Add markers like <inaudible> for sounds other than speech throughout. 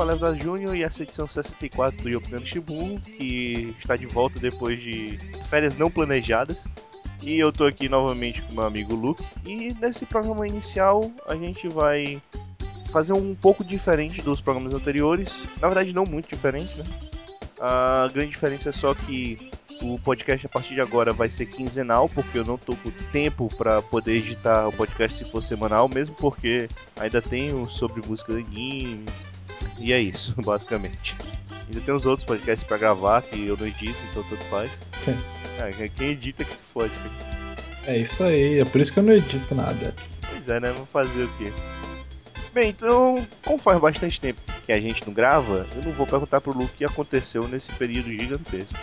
Falevas Júnior e essa edição 64 do Yopinando Shibu, que está de volta depois de férias não planejadas. E eu tô aqui novamente com meu amigo Luke. E nesse programa inicial a gente vai fazer um pouco diferente dos programas anteriores. Na verdade, não muito diferente, né? A grande diferença é só que o podcast a partir de agora vai ser quinzenal, porque eu não tô com tempo para poder editar o podcast se for semanal, mesmo porque ainda tenho sobre música de animes. E é isso, <laughs> basicamente. Ainda tem os outros podcasts para gravar que eu não edito, então tanto faz. É, quem edita que se fode. É isso aí, é por isso que eu não edito nada. Pois é, né? Vou fazer o quê? Bem, então, como faz bastante tempo que a gente não grava, eu não vou perguntar pro Luke o que aconteceu nesse período gigantesco.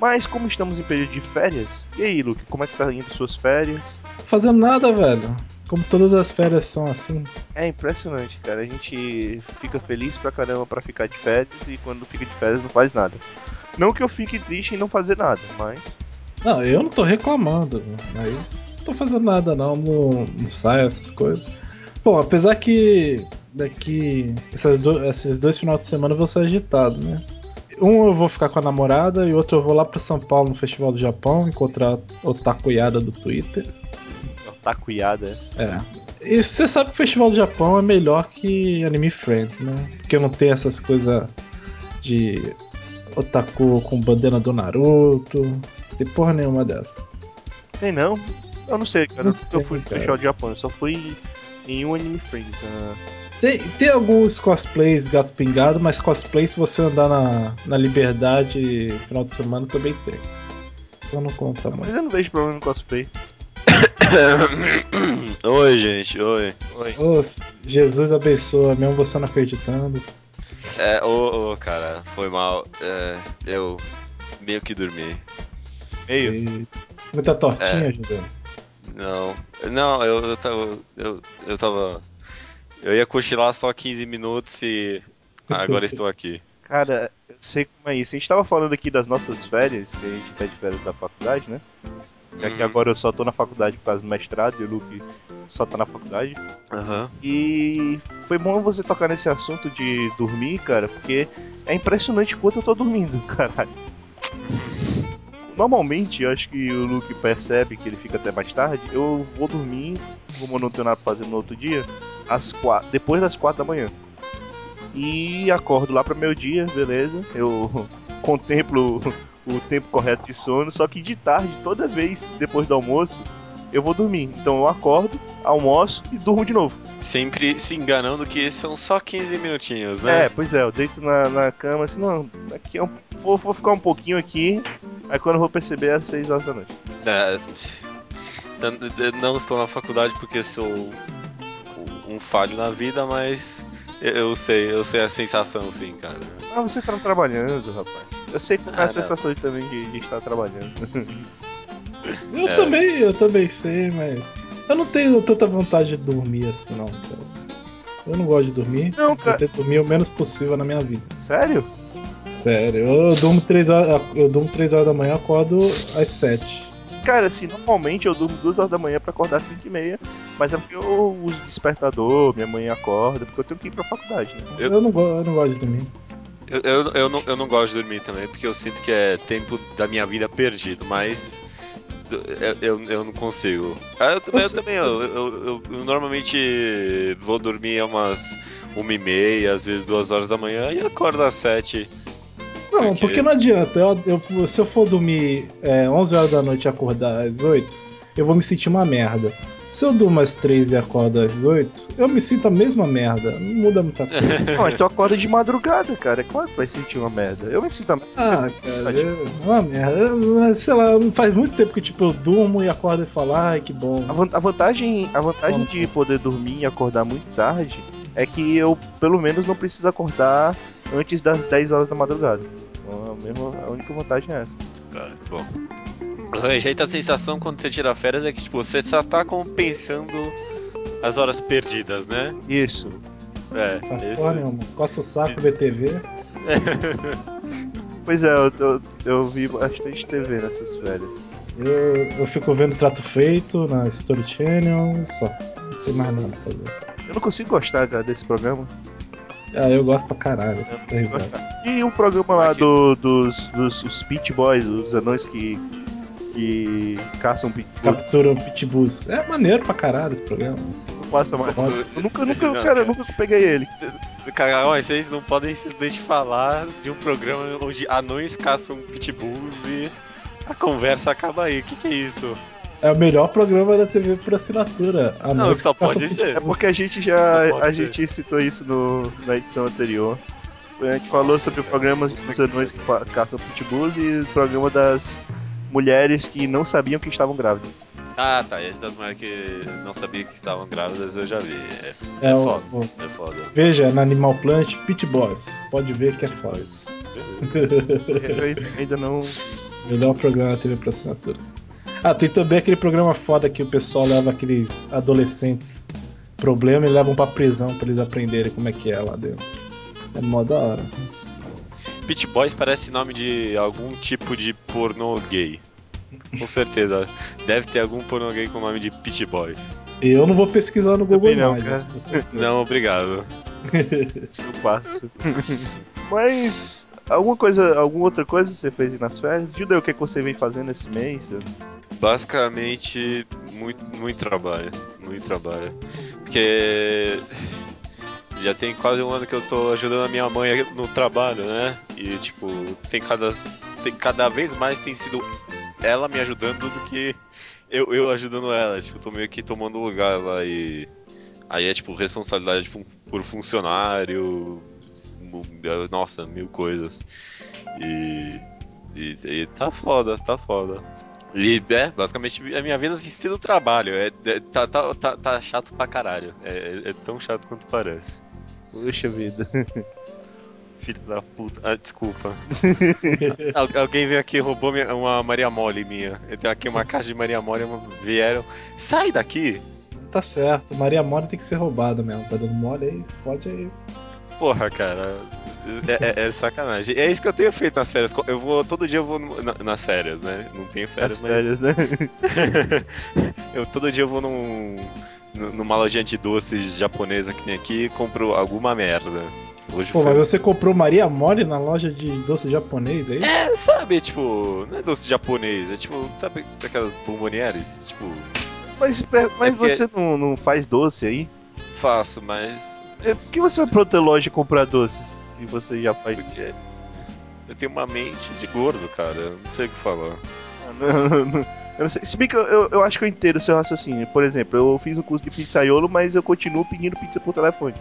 Mas como estamos em período de férias, e aí, Luke, como é que tá indo suas férias? Fazendo nada, velho. Como todas as férias são assim. É impressionante, cara. A gente fica feliz pra caramba pra ficar de férias e quando fica de férias não faz nada. Não que eu fique triste em não fazer nada, mas. Não, eu não tô reclamando, mas não tô fazendo nada não, não, não sai essas coisas. Bom, apesar que daqui do, esses dois finais de semana eu vou ser agitado, né? Um eu vou ficar com a namorada e outro eu vou lá pra São Paulo no Festival do Japão encontrar o Takuyada do Twitter. Takuyada? É. E você sabe que o Festival do Japão é melhor que Anime Friends, né? Porque não tem essas coisas de otaku com bandana do Naruto. Não tem porra nenhuma dessas. Tem não? Eu não sei, cara. Não eu fui no. Festival de Japão, eu só fui em um Anime Friends. né? Tem, tem alguns cosplays gato pingado, mas cosplay se você andar na, na liberdade final de semana também tem. Então não conta Mas muito. eu não vejo problema no cosplay. <coughs> oi, gente, oi. Oi. Ô, Jesus abençoa, mesmo você não acreditando. É, ô, ô, cara, foi mal. É, eu meio que dormi. Meio. E muita tortinha, É. Não, não, eu, eu tava. Eu, eu tava. Eu ia cochilar só 15 minutos e. Agora estou aqui. <laughs> Cara, eu sei como é isso. A gente tava falando aqui das nossas férias, que a gente tá de férias da faculdade, né? Já que Uhum. agora eu só tô na faculdade por causa do mestrado e o Luke só tá na faculdade. Aham. E foi bom você tocar nesse assunto de dormir, cara, porque é impressionante quanto eu tô dormindo, <laughs> caralho. Normalmente, eu acho que o Luke percebe que ele fica até mais tarde. Eu vou dormir, como eu não tenho nada pra fazer no outro dia, às quatro, depois das quatro da manhã. E acordo lá pra meu dia, beleza. Eu <laughs> contemplo o tempo correto de sono, só que de tarde, toda vez depois do almoço, eu vou dormir. Então eu acordo, almoço e durmo de novo. Sempre se enganando que são só 15 minutinhos, É, né? pois é, eu deito na, na cama assim, não, aqui eu vou, vou ficar um pouquinho aqui, aí quando eu vou perceber é 6 horas da noite. É, não estou na faculdade porque sou um falho na vida, mas eu- eu sei, eu sei a sensação sim, cara. Ah, você tá trabalhando, rapaz. Eu sei é Ah, a não. sensação de- também de, de estar trabalhando. <laughs> Eu É. também, eu também sei, mas. Eu não tenho tanta vontade de dormir assim, não, cara. Eu não gosto de dormir. Não, Eu cara, tento dormir o menos possível na minha vida. sério? Sério, eu durmo 3 horas, eu durmo 3 horas da manhã, acordo às 7. Cara, assim, normalmente eu durmo 2 horas da manhã pra acordar às 5 e meia, mas é porque eu uso despertador, minha mãe acorda, porque eu tenho que ir pra faculdade, né? Eu- Eu, não, go- eu não gosto de dormir. Eu, eu, eu, não, eu não gosto de dormir também, porque eu sinto que é tempo da minha vida perdido, mas eu, eu, eu não consigo. Ah, Eu, também- eu também, eu, eu, eu- eu normalmente vou dormir umas uma e meia, às vezes duas horas da manhã e acordo às sete. Não, Porque- porque não adianta. Eu, eu- se eu for dormir é, 11 horas da noite e acordar às 8, eu vou me sentir uma merda. Se eu durmo às 3 e acordo às 8, eu me sinto a mesma merda. Não muda muita coisa. <laughs> Não, mas tu acorda de madrugada, cara. É claro que vai sentir uma merda. Eu me sinto a merda. Ah, cara, eu, uma merda. Mas, sei lá, faz muito tempo que tipo, eu durmo e acordo e falo, ai que bom. A vantagem, a vantagem de poder dormir e acordar muito tarde é que eu, pelo menos, não preciso acordar antes das 10 horas da madrugada. Então, a, mesma, a única vantagem é essa. Bom. O rejeito a sensação quando você tira férias é que tipo, você só tá compensando as horas perdidas, né? Isso. É, Faz esse- porra. Coça o saco, BTV. <laughs> Pois é, eu, eu, eu vi bastante TV nessas férias. Eu, eu fico vendo Trato Feito na Story Channel, só. Não tem mais nada pra fazer. Eu não consigo gostar, cara, desse programa. Ah, eu gosto pra caralho. Eu ligado? gostar. E o programa lá do, dos, dos os Pit Boys, os anões que, que caçam Pit Bulls. Capturam pitbulls. É maneiro pra caralho esse programa. Não passa mais. Foda. Eu nunca, nunca, Não, cara, eu nunca peguei ele. Cara, ó, vocês não podem simplesmente falar de um programa onde anões caçam pitbulls e a conversa acaba aí. O que, que é isso? É o melhor programa da TV por assinatura. A Não, só pode ser. É porque a gente já. A gente citou isso no, na edição anterior. A gente falou sobre o programa dos anões que caçam pitbulls e o programa das mulheres que não sabiam que estavam grávidas. Ah, tá. Esse das mulheres que não sabia que estavam grávidas eu já vi. É, É, é foda. o- é foda. Veja na Animal Planet Pit Boss. Pode ver que é foda. <laughs> Eu ainda não. Melhor programa da TV por assinatura. Ah, tem também aquele programa foda que o pessoal leva aqueles adolescentes problema e levam pra prisão pra eles aprenderem como é que é lá dentro. É mó da hora. Pit Boys parece nome de algum tipo de pornô gay. Com certeza. Deve ter algum pornô gay com o nome de Pit Boys. Eu não vou pesquisar no Google não, Imagens. Não, obrigado. <laughs> Eu passo. Mas. Alguma coisa. Alguma outra coisa você fez nas férias? Judeu, o que, é que você vem fazendo esse mês? Basicamente, muito, muito trabalho. Muito trabalho. Porque já tem quase um ano que eu tô ajudando a minha mãe no trabalho, né? E tipo, tem cada, tem, cada vez mais tem sido ela me ajudando do que eu, eu ajudando ela. Tipo, tô meio que tomando lugar lá e. Aí é tipo responsabilidade por funcionário. Nossa, mil coisas. E, e, e tá foda, tá foda. E é, basicamente a minha vida tem sido trabalho. É, é- tá, tá, tá, tá chato pra caralho. É, é- é tão chato quanto parece. Puxa vida. <laughs> Filho da puta. Ah, desculpa. <laughs> Al- alguém veio aqui e roubou minha- uma Maria Mole minha. Eu tenho aqui uma caixa de Maria Mole vieram. Sai daqui! Tá certo, Maria Mole tem que ser roubada mesmo. Tá dando mole aí, fode aí. Porra, cara. É, é- é sacanagem. É isso que eu tenho feito nas férias. Eu vou. Todo dia eu vou no- na- nas férias, né? Não tenho férias, As mas. férias, né? <laughs> eu todo dia eu vou num, nu- numa lojinha de doces japonesa que tem aqui e compro alguma merda. Hoje Pô, foi... mas você comprou Maria Mole na loja de doce japonês aí? É, sabe, tipo, não é doce japonês, é tipo, sabe aquelas bombonieres? Tipo, Mas, mas É porque- você não, não faz doce aí? faço, mas. É, Por que você vai pra outra loja comprar doces se você já faz Porque eu tenho uma mente de gordo, cara, eu não sei o que falar. Ah, não, <laughs> não, não. Eu não sei. Se bem que eu, eu, eu acho que eu entendo o seu raciocínio. Por exemplo, eu fiz um curso de pizzaiolo, mas eu continuo pedindo pizza por telefone.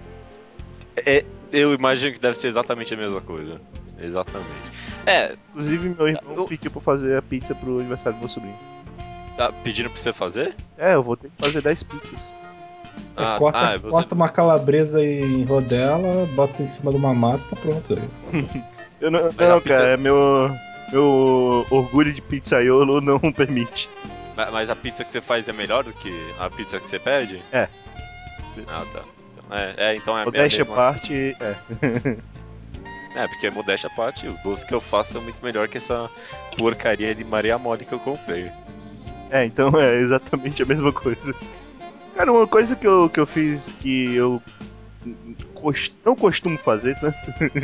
É, eu imagino que deve ser exatamente a mesma coisa. Exatamente. É, Inclusive, meu irmão Eu- pediu pra fazer a pizza pro aniversário do meu sobrinho. tá pedindo pra você fazer? É, eu vou ter que fazer 10 pizzas. Ah, corta, ah, você- corta uma calabresa em rodela, bota em cima de uma massa tá pronto aí. <laughs> Eu não, não cara, meu, meu orgulho de pizzaiolo não <laughs> permite. Ma- Mas a pizza que você faz é melhor do que a pizza que você pede? É. Ah, tá. Então, é, é, então é é a Modéstia à mesma- parte, é. <laughs> É, porque modéstia à parte, os doces que eu faço são muito melhor que essa porcaria de Maria Mole que eu comprei. É, então é exatamente a mesma coisa. Cara, uma coisa que eu, que eu fiz que eu cos- não costumo fazer tanto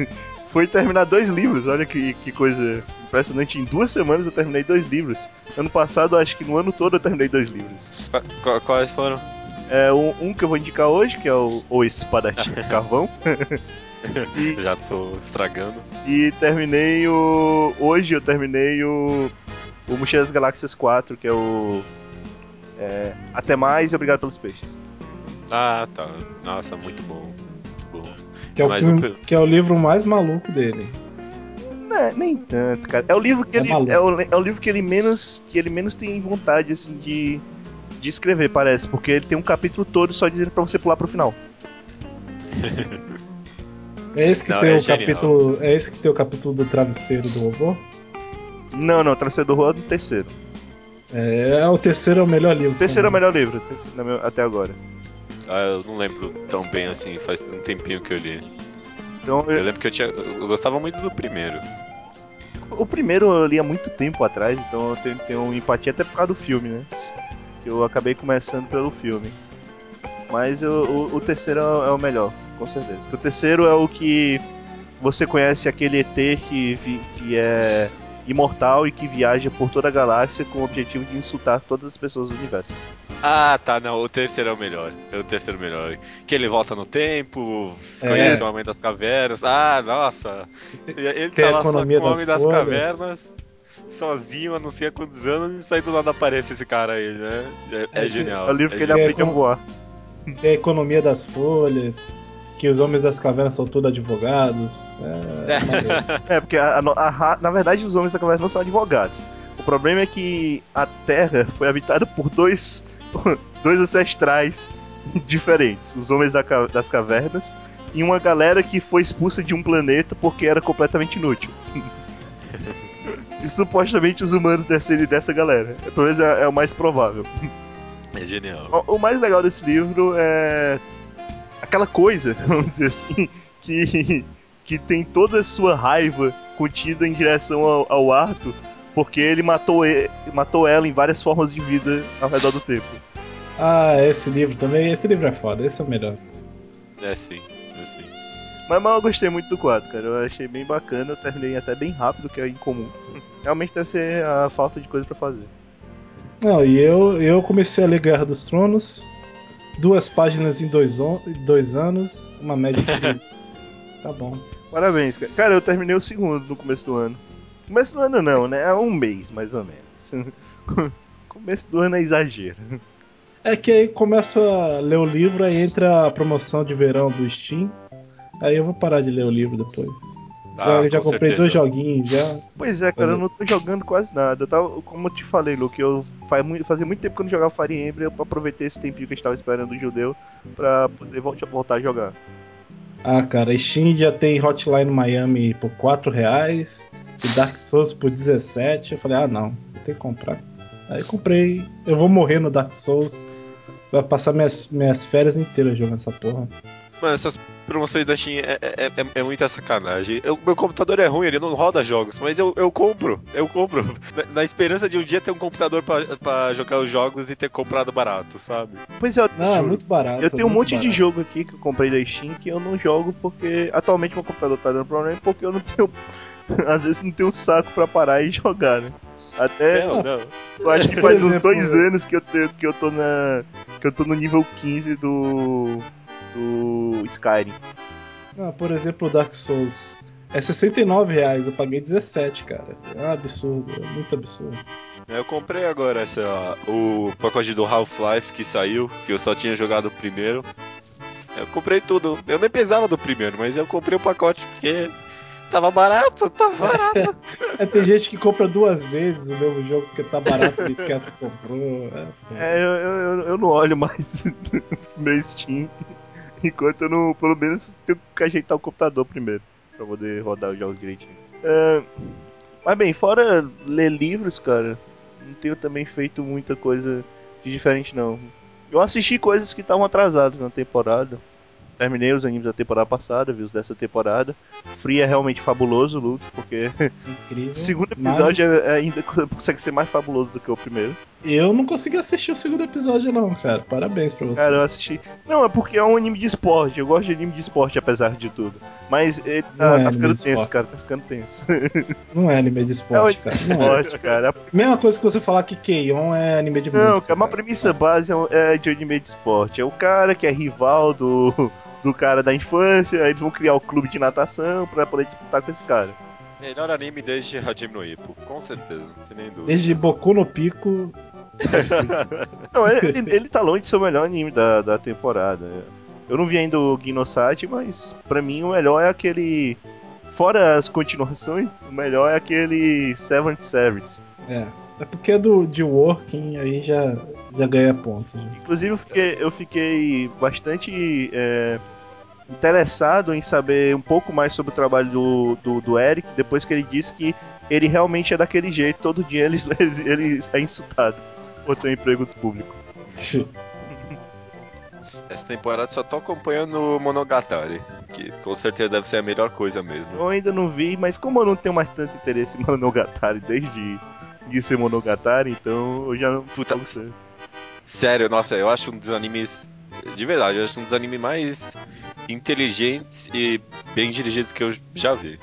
<laughs> foi terminar dois livros. Olha que, que coisa impressionante. Em duas semanas eu terminei dois livros. Ano passado, acho que no ano todo eu terminei dois livros. Qua- Quais foram? É um, um que eu vou indicar hoje, que é o, o Espadachim Carvão. <laughs> e, Já tô estragando. e terminei o. Hoje eu terminei o. O Mochila das Galáxias 4, que é o. é, Até mais e obrigado pelos peixes. Ah, tá. Nossa, muito bom. Muito bom. Que é, o filme, o- que é o livro mais maluco dele. Não, é, nem tanto, cara. É o livro que É ele. maluco. É o, é o livro que ele menos. que ele menos tem vontade, assim, de. de escrever, parece. Porque ele tem um capítulo todo só dizendo pra você pular pro final. É esse que Não, tem é o genial. capítulo. É esse que tem o capítulo do travesseiro do robô? Não, não, Transcendor Rua é no terceiro. É, o terceiro é o melhor livro. O terceiro é o melhor livro, até agora. Ah, eu não lembro tão bem assim, faz um tempinho que eu li. Então, Eu eu- lembro que eu tinha. Eu gostava muito do primeiro. o primeiro eu li há muito tempo atrás, então eu tenho, tenho empatia até por causa do filme, né? Que eu acabei começando pelo filme. Mas o, o, o terceiro é o melhor, com certeza. Porque o terceiro é o que você conhece aquele ET que, vi, que é imortal e que viaja por toda a galáxia com o objetivo de insultar todas as pessoas do universo. Ah, tá, não, o terceiro é o melhor. É o terceiro melhor. Que ele volta no tempo, conhece é. o Homem das Cavernas. Ah, nossa. Ele Tem tá lá só com o Homem das folhas. Cavernas, sozinho, há não sei há quantos anos, e sai do nada aparece esse cara aí, né? É, é, é genial. É o livro é que ele aprende a voar. Tem a economia das folhas que os homens das cavernas são todos advogados. É, <laughs> é porque a, a, a, na verdade os homens das cavernas não são advogados. O problema é que a Terra foi habitada por dois, <laughs> dois ancestrais <laughs> diferentes: os homens da, das cavernas e uma galera que foi expulsa de um planeta porque era completamente inútil. e supostamente os humanos descerem dessa galera. Pelo menos é, é o mais provável. É genial. O, o mais legal desse livro é aquela coisa, <laughs> vamos dizer assim, que, que tem toda a sua raiva contida em direção ao, ao Arthur, porque ele matou, ele matou ela em várias formas de vida ao redor do tempo. Ah, esse livro também, esse livro é foda, esse é o melhor. É sim, é sim. Mas, mas eu gostei muito do quadro, cara. Eu achei bem bacana, eu terminei até bem rápido, que é incomum. <laughs> Realmente deve ser a falta de coisa para fazer. Não, e eu, eu comecei a ler Guerra dos Tronos, Duas páginas em dois, dois anos, uma média de. <laughs> tá bom. Parabéns, cara. Cara, eu terminei o segundo no começo do ano. Começo do ano não, né? É um mês, mais ou menos. <laughs> começo do ano é exagero. É que aí começa a ler o livro, aí entra a promoção de verão do Steam. Aí eu vou parar de ler o livro depois. Ah, já, já comprei certeza. dois joguinhos já. Pois é, cara, eu não tô jogando quase nada. Eu tava, como eu te falei, Luke, eu faz muito, fazia muito tempo que eu não jogava Fire Emblem, eu aproveitei esse tempinho que a gente tava esperando o judeu pra poder voltar a jogar. Ah, cara, Steam já tem Hotline Miami por 4 reais e Dark Souls por 17. Eu falei, ah não, tem que comprar. Aí comprei, eu vou morrer no Dark Souls. Vai passar minhas, minhas férias inteiras jogando essa porra. Mano, essas promoções da Steam é, é, é, é muita sacanagem. Eu, meu computador é ruim, ele não roda jogos, mas eu, eu compro, eu compro. <laughs> Na, na esperança de um dia ter um computador pra, jogar os jogos e ter comprado barato, sabe? Pois é, não, é muito barato. Eu tenho um monte barato. de jogo aqui que eu comprei da Steam que eu não jogo porque atualmente meu computador tá dando problema porque eu não tenho. <laughs> Às vezes não tenho saco pra parar e jogar, né? Até. Não, não. Eu acho que <laughs> faz uns dois anos que eu, tenho, que eu tô na. que eu tô no nível 15 do do Skyrim. Ah, por exemplo, o Dark Souls. É 69 reais, eu paguei 17, cara. É um absurdo, é muito absurdo. Eu comprei agora essa, o pacote do Half-Life que saiu, que eu só tinha jogado o primeiro. Eu comprei tudo. Eu nem pesava do primeiro, mas eu comprei o pacote porque tava barato, tava barato. <laughs> é, tem gente que compra duas vezes o mesmo jogo porque tá barato e esquece que comprou. É, é eu, eu, eu, não olho mais <laughs> meu Steam. <laughs> Enquanto eu não, pelo menos, tenho que ajeitar o computador primeiro. Pra poder rodar os jogos direitinho. Uh, mas bem, fora ler livros, cara, não tenho também feito muita coisa de diferente não. Eu assisti coisas que estavam atrasadas na temporada. Terminei os animes da temporada passada, vi os dessa temporada. Free é realmente fabuloso, Luke, porque Incrível, o <laughs> segundo episódio mas... é ainda <laughs> consegue ser mais fabuloso do que o primeiro. Eu não consegui assistir o segundo episódio, não, cara. Parabéns pra você. Cara, eu assisti. Não, é porque é um anime de esporte. Eu gosto de anime de esporte, apesar de tudo. Mas ele tá, é tá ficando tenso, cara. Tá ficando tenso. <laughs> Não é anime de esporte, é cara. Não é. esporte, é. cara. Mesma coisa que você falar que Keion é anime de não, música. Não, cara, uma premissa base é, é de anime de esporte. É o cara que é rival do, do cara da infância, aí eles vão criar o clube de natação pra poder disputar com esse cara. Melhor anime desde Hajime no Ippo, com certeza, sem nem dúvida. Desde Boku no Pico <laughs> não, ele, ele tá longe de ser o melhor anime da, da temporada. Eu não vi ainda o Ginosati, mas pra mim o melhor é aquele. Fora as continuações, o melhor é aquele Seventh Service. É. É porque é do de Working aí já, já ganha pontos. Já. Inclusive eu fiquei, eu fiquei bastante é, interessado em saber um pouco mais sobre o trabalho do, do, do, Eric, depois que ele disse que ele realmente é daquele jeito, todo dia ele, <laughs> ele, ele é insultado por ter um emprego público. <laughs> Essa temporada só tô acompanhando o Monogatari, que com certeza deve ser a melhor coisa mesmo. Eu ainda não vi, mas como eu não tenho mais tanto interesse em Monogatari desde de ser Monogatari, então eu já não Puta, certo. Sério, nossa, eu acho um dos animes De verdade, eu acho um dos animes mais inteligentes e bem dirigidos que eu já vi.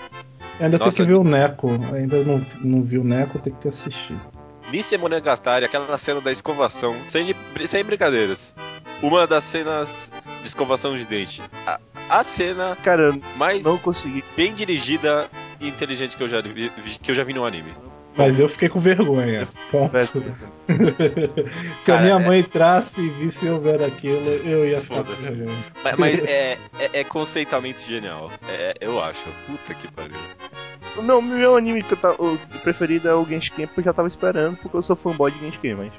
Ainda tem Nossa, que ver o Neko. Ainda não, não vi o Neko, tem que ter assistido. Nice Monogatari, aquela cena da escovação, sem, sem brincadeiras. Uma das cenas de escovação de dente. A, a cena Cara, mais não consegui. bem dirigida e inteligente que eu já vi, que eu já vi no anime. Mas eu fiquei com vergonha. Ponto. <laughs> Se a Cara, minha é- mãe entrasse e visse eu vendo aquilo, eu ia ficar com Foda-se. vergonha. Mas, mas é, é, é conceitualmente genial. É, eu acho. Puta que pariu. Não, meu anime que eu o preferido é o Genshin, porque eu já tava esperando, porque eu sou fanboy de Genshin, mas.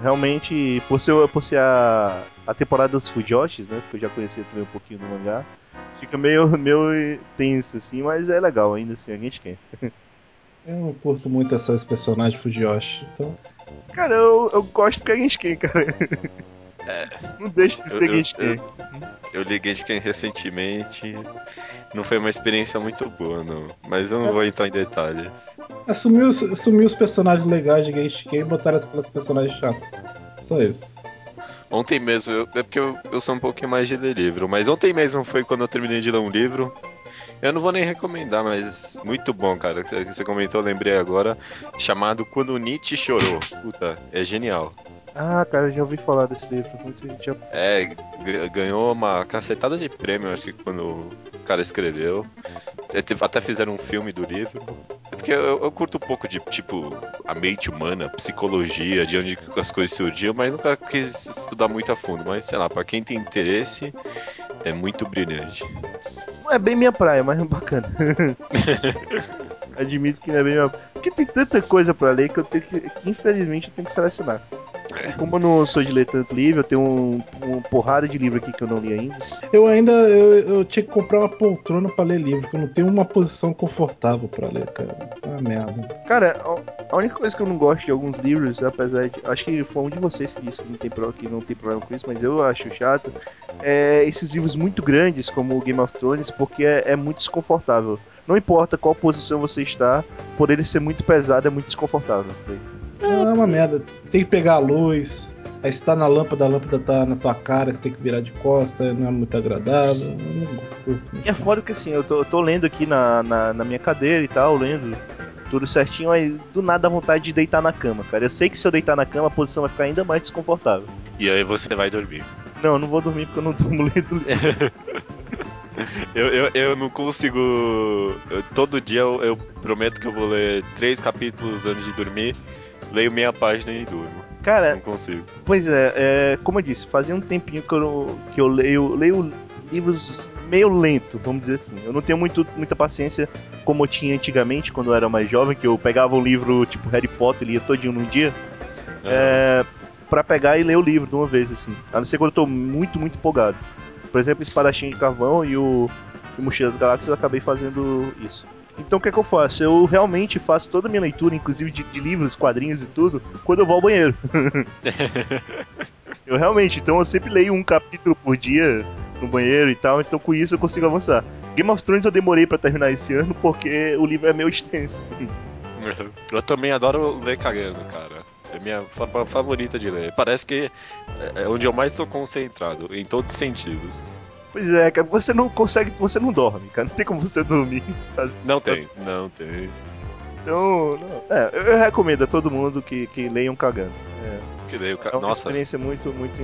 Realmente, por ser, por ser a, a temporada dos Fujoshis, né? Porque eu já conhecia também um pouquinho do mangá, fica meio, <laughs> meio tenso, assim, mas é legal ainda assim, a Genshin. <laughs> Eu não curto muito essas personagens Fujiyoshi, então. Cara, eu, eu gosto porque é Genshin, cara. Não deixa de ser Eu- eu- Genshin. Eu li Genshin recentemente. Não foi uma experiência muito boa, não. Mas eu não vou entrar em detalhes. Assumiu, assumiu os personagens legais de Genshin e botaram aquelas personagens chatas. Só isso. Ontem mesmo, eu- é porque eu, eu sou um pouquinho mais de ler livro, mas ontem mesmo foi quando eu terminei de ler um livro. Eu não vou nem recomendar, mas muito bom, cara. Você você comentou, eu lembrei agora. Chamado Quando Nietzsche Chorou. Puta, é genial. Ah, cara, eu já ouvi falar desse livro. Já... É, ganhou uma cacetada de prêmio, acho que quando o cara escreveu. É, Até fizeram um filme do livro. É porque eu, eu curto um pouco de, tipo, a mente humana, psicologia, de onde as coisas surgiam, mas nunca quis estudar muito a fundo. Mas, sei lá, pra quem tem interesse, é muito brilhante. É bem minha praia, mas é bacana. <laughs> Admito que não é bem minha Porque tem tanta coisa pra ler que eu tenho que, que infelizmente eu tenho que selecionar. É. E como eu não sou de ler tanto livro, eu tenho um, um porrada de livro aqui que eu não li ainda. Eu ainda eu, eu tinha que comprar uma poltrona pra ler livro, porque eu não tenho uma posição confortável pra ler, cara. Ah, merda. Cara, a- única coisa que eu não gosto de alguns livros, apesar de. Acho que foi um de vocês que disse que não tem, pro- que não tem problema com isso, mas eu acho chato. É esses livros muito grandes, como o Game of Thrones, porque é, é muito desconfortável. Não importa qual posição você está, por ele ser muito pesado, é muito desconfortável. Ah, é uma merda. Tem que pegar a luz. Aí você tá na lâmpada, a lâmpada tá na tua cara, você tem que virar de costa, não é muito agradável. Não curto. E é foda que assim, eu tô, eu tô lendo aqui na, na, na minha cadeira e tal, lendo tudo certinho, aí do nada dá vontade de deitar na cama, cara. Eu sei que se eu deitar na cama, a posição vai ficar ainda mais desconfortável. E aí você vai dormir. Não, eu não vou dormir porque eu não <laughs> durmo lendo. <laughs> Eu, eu, eu não consigo. eu- todo dia eu, eu prometo que eu vou ler três capítulos antes de dormir, leio meia página e durmo. Cara, Não consigo. Pois é, é, como eu disse, fazia um tempinho que eu, que eu leio, leio livros meio lento, vamos dizer assim. Eu não tenho muito, muita paciência como eu tinha antigamente, quando eu era mais jovem, que eu pegava um livro tipo Harry Potter e lia todinho num dia, é, pra pegar e ler o livro de uma vez, assim. A não ser quando eu tô muito, muito empolgado. Por exemplo, Espadachim de Carvão e o, o Mochila das Galáxias eu acabei fazendo isso. Então o que é que eu faço? Eu realmente faço toda a minha leitura, inclusive de, de livros, quadrinhos e tudo, quando eu vou ao banheiro. <laughs> Eu realmente, então eu sempre leio um capítulo por dia no banheiro e tal, então com isso eu consigo avançar. Game of Thrones eu demorei pra terminar esse ano porque o livro é meio extenso. <laughs> Eu também adoro ler cagando, cara. É minha forma favorita de ler. Parece que é onde eu mais tô concentrado, em todos os sentidos. Pois é, cara, você não consegue, você não dorme, cara, não tem como você dormir. Não tem, não tem. Então, não, é, eu, eu recomendo a todo mundo que, que leiam cagando. É, Que leio, é ca- uma Nossa, experiência muito, muito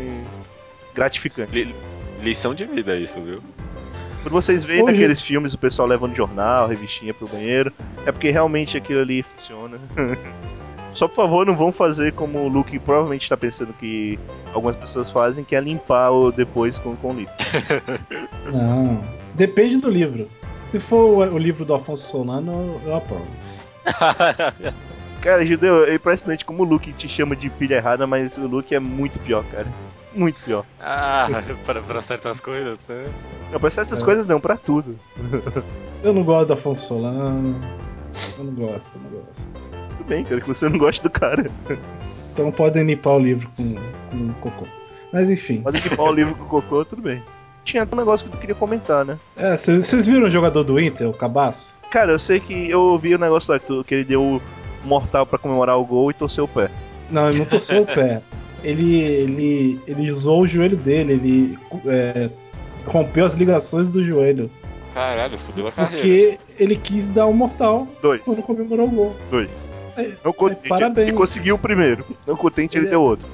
gratificante. li- lição de vida isso, viu? Quando vocês veem Hoje- naqueles filmes o pessoal levando jornal, revistinha pro banheiro, é porque realmente aquilo ali funciona. <laughs> Só por favor, não vão fazer como o Luke provavelmente está pensando que algumas pessoas fazem, que é limpar o depois com, com o livro. <laughs> Não. Depende do livro. Se for o, o livro do Afonso Solano, eu, eu aprovo. <laughs> Cara, Judeu, é impressionante como o Luke te chama de pilha errada, mas o Luke é muito pior, cara. Muito pior. ah, <laughs> pra, pra certas coisas, né? Não, pra certas É. coisas não, pra tudo. Eu não gosto do Afonso Solano. Eu não gosto, eu não gosto. Tudo bem, cara, que você não gosta do cara. Então podem limpar o livro com, com cocô. Mas enfim. Pode limpar o livro com <laughs> cocô, tudo bem. Tinha um negócio que tu queria comentar, né? É, vocês viram o jogador do Inter, o Cabaço? Cara, eu sei que eu ouvi o negócio lá que, tu- que ele deu o mortal pra comemorar o gol e torceu o pé. Não, ele não torceu o pé. ele, ele, ele usou o joelho dele, ele é, rompeu as ligações do joelho. Caralho, fudeu a carreira. Porque ele quis dar um mortal Dois. quando comemorou o gol. Dois. É, Não contente, parabéns. ele conseguiu o primeiro. Não contente, ele Ele- deu outro.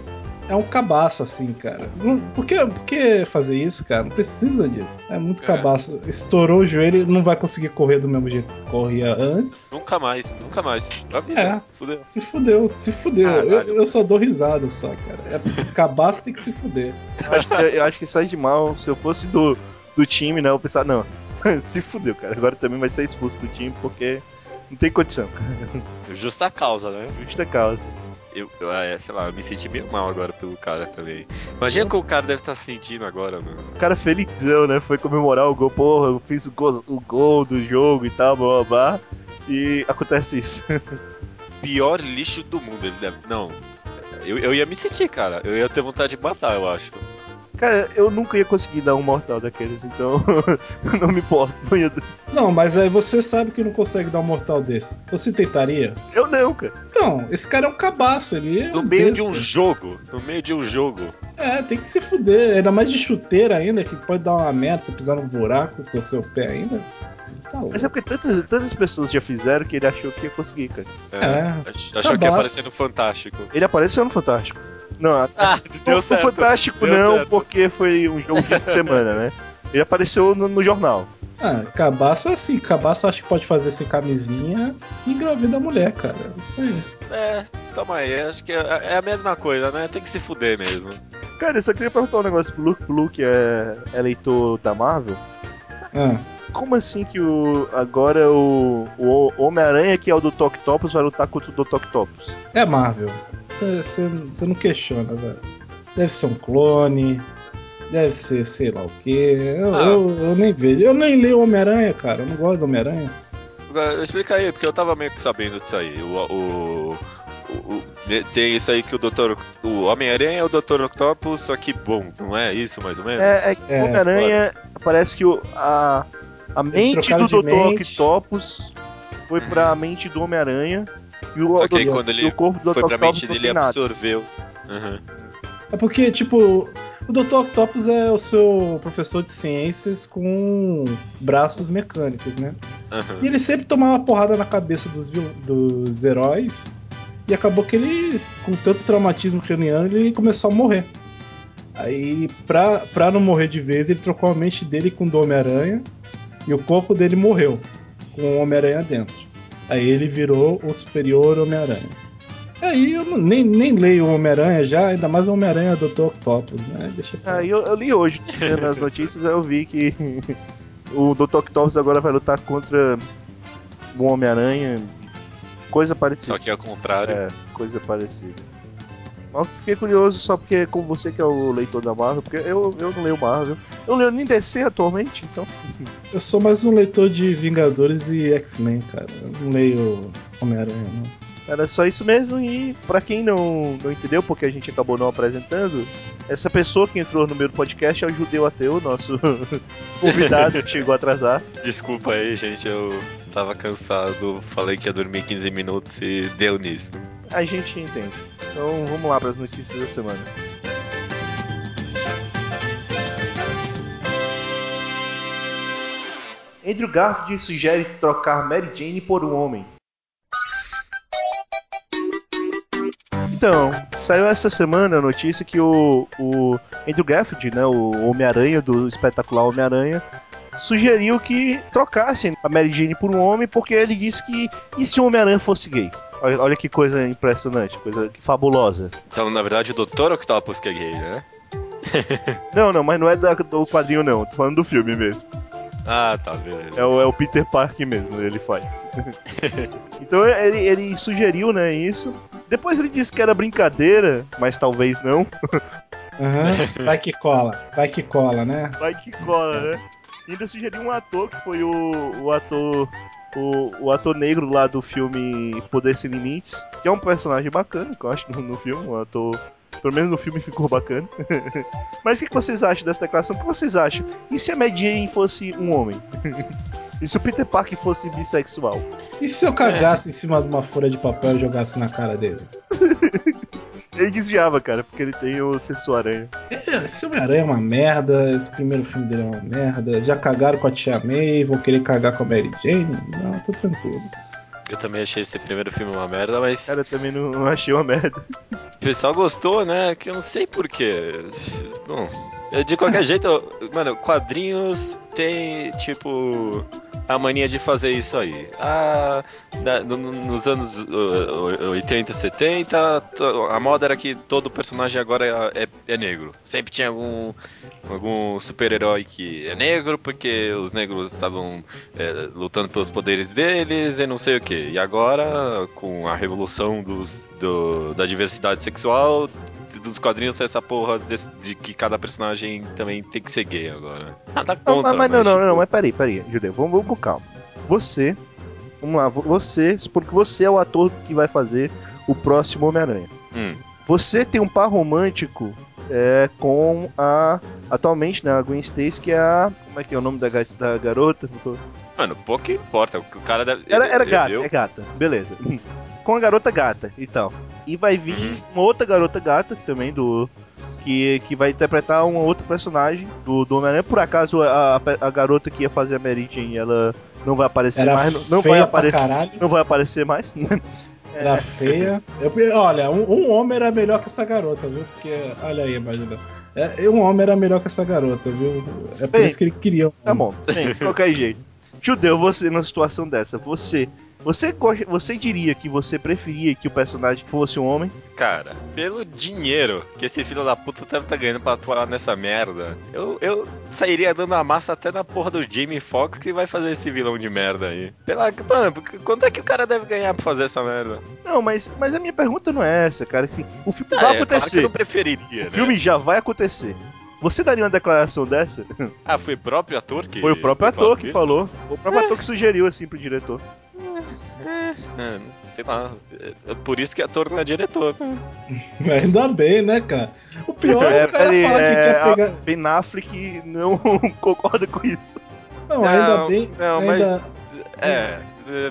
é um cabaço, assim, cara. Por que, por que fazer isso, cara? Não precisa disso. É muito É. cabaço. Estourou o joelho, não vai conseguir correr do mesmo jeito que corria antes. Nunca mais, nunca mais. Pra vida. É. Fudeu. Se fudeu, se fudeu. Eu, Caralho. eu só dou risada só, cara. É, cabaço tem que se fuder. Eu acho que, eu acho que sai de mal. Se eu fosse do, do time, né? Eu pensar, não, <laughs> se fudeu, cara. Agora também vai ser expulso do time porque não tem condição. <laughs> Justa causa, né? Justa causa. Eu, eu, é, sei lá, eu me senti meio mal agora pelo cara também. Imagina como o cara deve estar se sentindo agora, mano. O cara felizão, né? Foi comemorar o gol, porra, eu fiz o gol, o gol do jogo e tal, blá blá blá. E acontece isso. <laughs> Pior lixo do mundo, ele deve. Não. Eu, eu ia me sentir, cara. Eu ia ter vontade de matar, eu acho. Cara, eu nunca ia conseguir dar um mortal daqueles, então <laughs> não me importo. Não ia... Não, mas aí você sabe que não consegue dar um mortal desse. Você tentaria? Eu não, cara. Então, esse cara é um cabaço, ele é No um meio besta. de um jogo. No meio de um jogo. É, tem que se fuder. Ainda mais de chuteira ainda, que pode dar uma merda, se pisar num buraco, torcer o pé ainda. Tá louco. Mas é porque tantas, tantas pessoas já fizeram que ele achou que ia conseguir, cara. É, É. ach- achou que ia Cabaço. aparecer no Fantástico. Ele apareceu no Fantástico. Não, Ah, <laughs> o, o Fantástico Deu não, certo. porque foi um jogo de <laughs> semana, né? Ele apareceu no, no jornal. Ah, cabaço é assim, cabaço acho que pode fazer sem camisinha e engravida a mulher, cara. Isso aí. É, toma aí. Acho que é, é a mesma coisa, né? Tem que se fuder mesmo. Cara, eu só queria perguntar um negócio pro Luke, pro Luke é, é leitor da Marvel. Ah, Como assim que o agora o, o Homem-Aranha, que é o do Octopus, vai lutar contra o do Octopus? é Marvel. Você não questiona, velho. Deve ser um clone. Deve ser sei lá o quê. Eu, Ah. eu, eu nem vejo. Eu nem leio Homem-Aranha, cara. Eu não gosto do Homem-Aranha. Explica aí, porque eu tava meio que sabendo disso aí. O. o, o- o- tem isso aí que o Doutor. O Homem-Aranha é o Doutor Octopus, só que bom, não é isso mais ou menos? É, é que É, o Homem-Aranha parece que o, a, a mente do Dr. Octopus foi pra mente do Homem-Aranha. E o, Só que aí do- quando e ele o corpo do foi Dr. pra Octopus mente dele absorveu. Uhum. É porque, tipo, o Dr. Octopus é o seu professor de ciências com braços mecânicos, né? Uhum. E ele sempre tomava porrada na cabeça dos, dos heróis. E acabou que ele, com tanto traumatismo craniano, ele começou a morrer. Aí, pra, pra não morrer de vez, ele trocou a mente dele com o do Homem-Aranha. E o corpo dele morreu, com o Homem-Aranha dentro. Aí ele virou o superior Homem-Aranha. Aí eu não- nem, nem leio o Homem-Aranha já, ainda mais o Homem-Aranha Dr. Octopus, né? Deixa lá. Ah, eu, eu li hoje né, nas notícias, eu vi que <laughs> o Dr. Octopus agora vai lutar contra o Homem-Aranha. Coisa parecida. Só que ao contrário. É, coisa parecida. Mas eu fiquei curioso só porque, como você que é o leitor da Marvel, porque eu, eu não leio Marvel. Eu leio nem DC atualmente, então. Eu sou mais um leitor de Vingadores e X-Men, cara. Eu não leio Homem-Aranha, não. Era só isso mesmo. E pra quem não, não entendeu, porque a gente acabou não apresentando, essa pessoa que entrou no meio do podcast é o Judeu Ateu, nosso <laughs> convidado que chegou atrasado. Desculpa aí, gente, eu tava cansado, falei que ia dormir 15 minutos e deu nisso. A gente entende. Então vamos lá para as notícias da semana. Andrew Garfield sugere trocar Mary Jane por um homem. Então, saiu essa semana a notícia que o, o Andrew Garfield, né, o Homem-Aranha do espetacular Homem-Aranha, sugeriu que trocassem a Mary Jane por um homem porque ele disse que e se o Homem-Aranha fosse gay? Olha, olha que coisa impressionante, coisa fabulosa. Então, na verdade, o Doutor Octopus que é gay, né? <laughs> Não, não, mas não é da- do quadrinho não, tô falando do filme mesmo. Ah, tá, beleza. É o, é o Peter Parker mesmo, ele faz. <laughs> então ele, ele sugeriu, né, isso. Depois ele disse que era brincadeira, mas talvez não. Aham. <laughs> Vai que cola, vai que cola, né? Vai que cola, né? Ainda sugeriu um ator que foi o, o ator. O, o ator negro lá do filme Poder Sem Limites, que é um personagem bacana, que eu acho, no, no filme. Um ator. Pelo menos no filme ficou bacana. <laughs> Mas o que, que vocês acham dessa declaração? O que vocês acham? E se a Mad Jane fosse um homem? <laughs> e se o Peter Parker fosse bissexual? E se eu cagasse em cima de uma folha de papel e jogasse na cara dele? <laughs> Ele desviava, cara, porque ele tem o senso aranha. É, Esse Homem-Aranha é uma merda, esse primeiro filme dele é uma merda. Já cagaram com a Tia May, vão querer cagar com a Mary Jane? Não, tô tranquilo. Eu também achei esse primeiro filme uma merda, mas Cara, eu também não, não achei uma merda. o pessoal gostou, né? Que eu não sei porquê. Bom, de qualquer jeito, mano, quadrinhos tem, tipo, a mania de fazer isso aí. Ah, na- no- no- nos anos uh, 80, 70, to- a moda era que todo personagem agora é, é negro. Sempre tinha algum, algum super-herói que é negro, porque os negros estavam é, lutando pelos poderes deles e não sei o que. E agora, com a revolução dos, do- da diversidade sexual, dos quadrinhos tem essa porra desse- de que cada personagem também tem que ser gay agora. Nada Não, contra, mas, mas não, não, tipo, não, mas peraí, peraí, Judeu, vamos, vamos com calma. Você, vamos lá, vo- você, porque você é o ator que vai fazer o próximo Homem-Aranha. hum, Você tem um par romântico é, com a. Atualmente, né? A Gwen Stacy, que é a. Como é que é o nome da, ga- da garota? Mano, pouco importa. O cara deve. Era, era eu- gata, eu- é gata, beleza. Com a garota gata e tal. E vai vir uma outra garota gata também do. Que, que vai interpretar um outro personagem do, do Homem-Aranha. Por acaso a, a, garota que ia fazer a Jane, ela não vai aparecer Era mais. Não, não vai aparecer. Não vai aparecer mais. <laughs> era feia. Eu- olha, um, um homem era melhor que essa garota, viu? Porque, olha aí, imagina. É, um homem era melhor que essa garota, viu? É por Bem, isso que ele queria. um Tá bom, bem, de qualquer <laughs> jeito. Judeu, você numa situação dessa, você. Você, gosta- você diria que você preferia que o personagem fosse um homem? Cara, pelo dinheiro que esse filho da puta deve estar ganhando pra atuar nessa merda, eu, eu sairia dando a massa até na porra do Jamie Foxx que vai fazer esse vilão de merda aí. Pela. Mano, quanto é que o cara deve ganhar pra fazer essa merda? Não, mas, mas a minha pergunta não é essa, cara. Assim, o filme Ah, vai é, claro que acontecer. eu preferiria, o né? filme já vai acontecer. Você daria uma declaração dessa? <laughs> Ah, foi o próprio ator que. Foi o próprio ator que isso? falou. Foi o próprio ator que sugeriu assim pro diretor. É, sei lá. É por isso que ator não é diretor. <laughs> Ainda bem, né, cara? O pior é, É, o cara peraí, que é, quer a- pegar. Ben Affleck não <laughs> concorda com isso. Não, ainda Não, bem. não, ainda... É, é,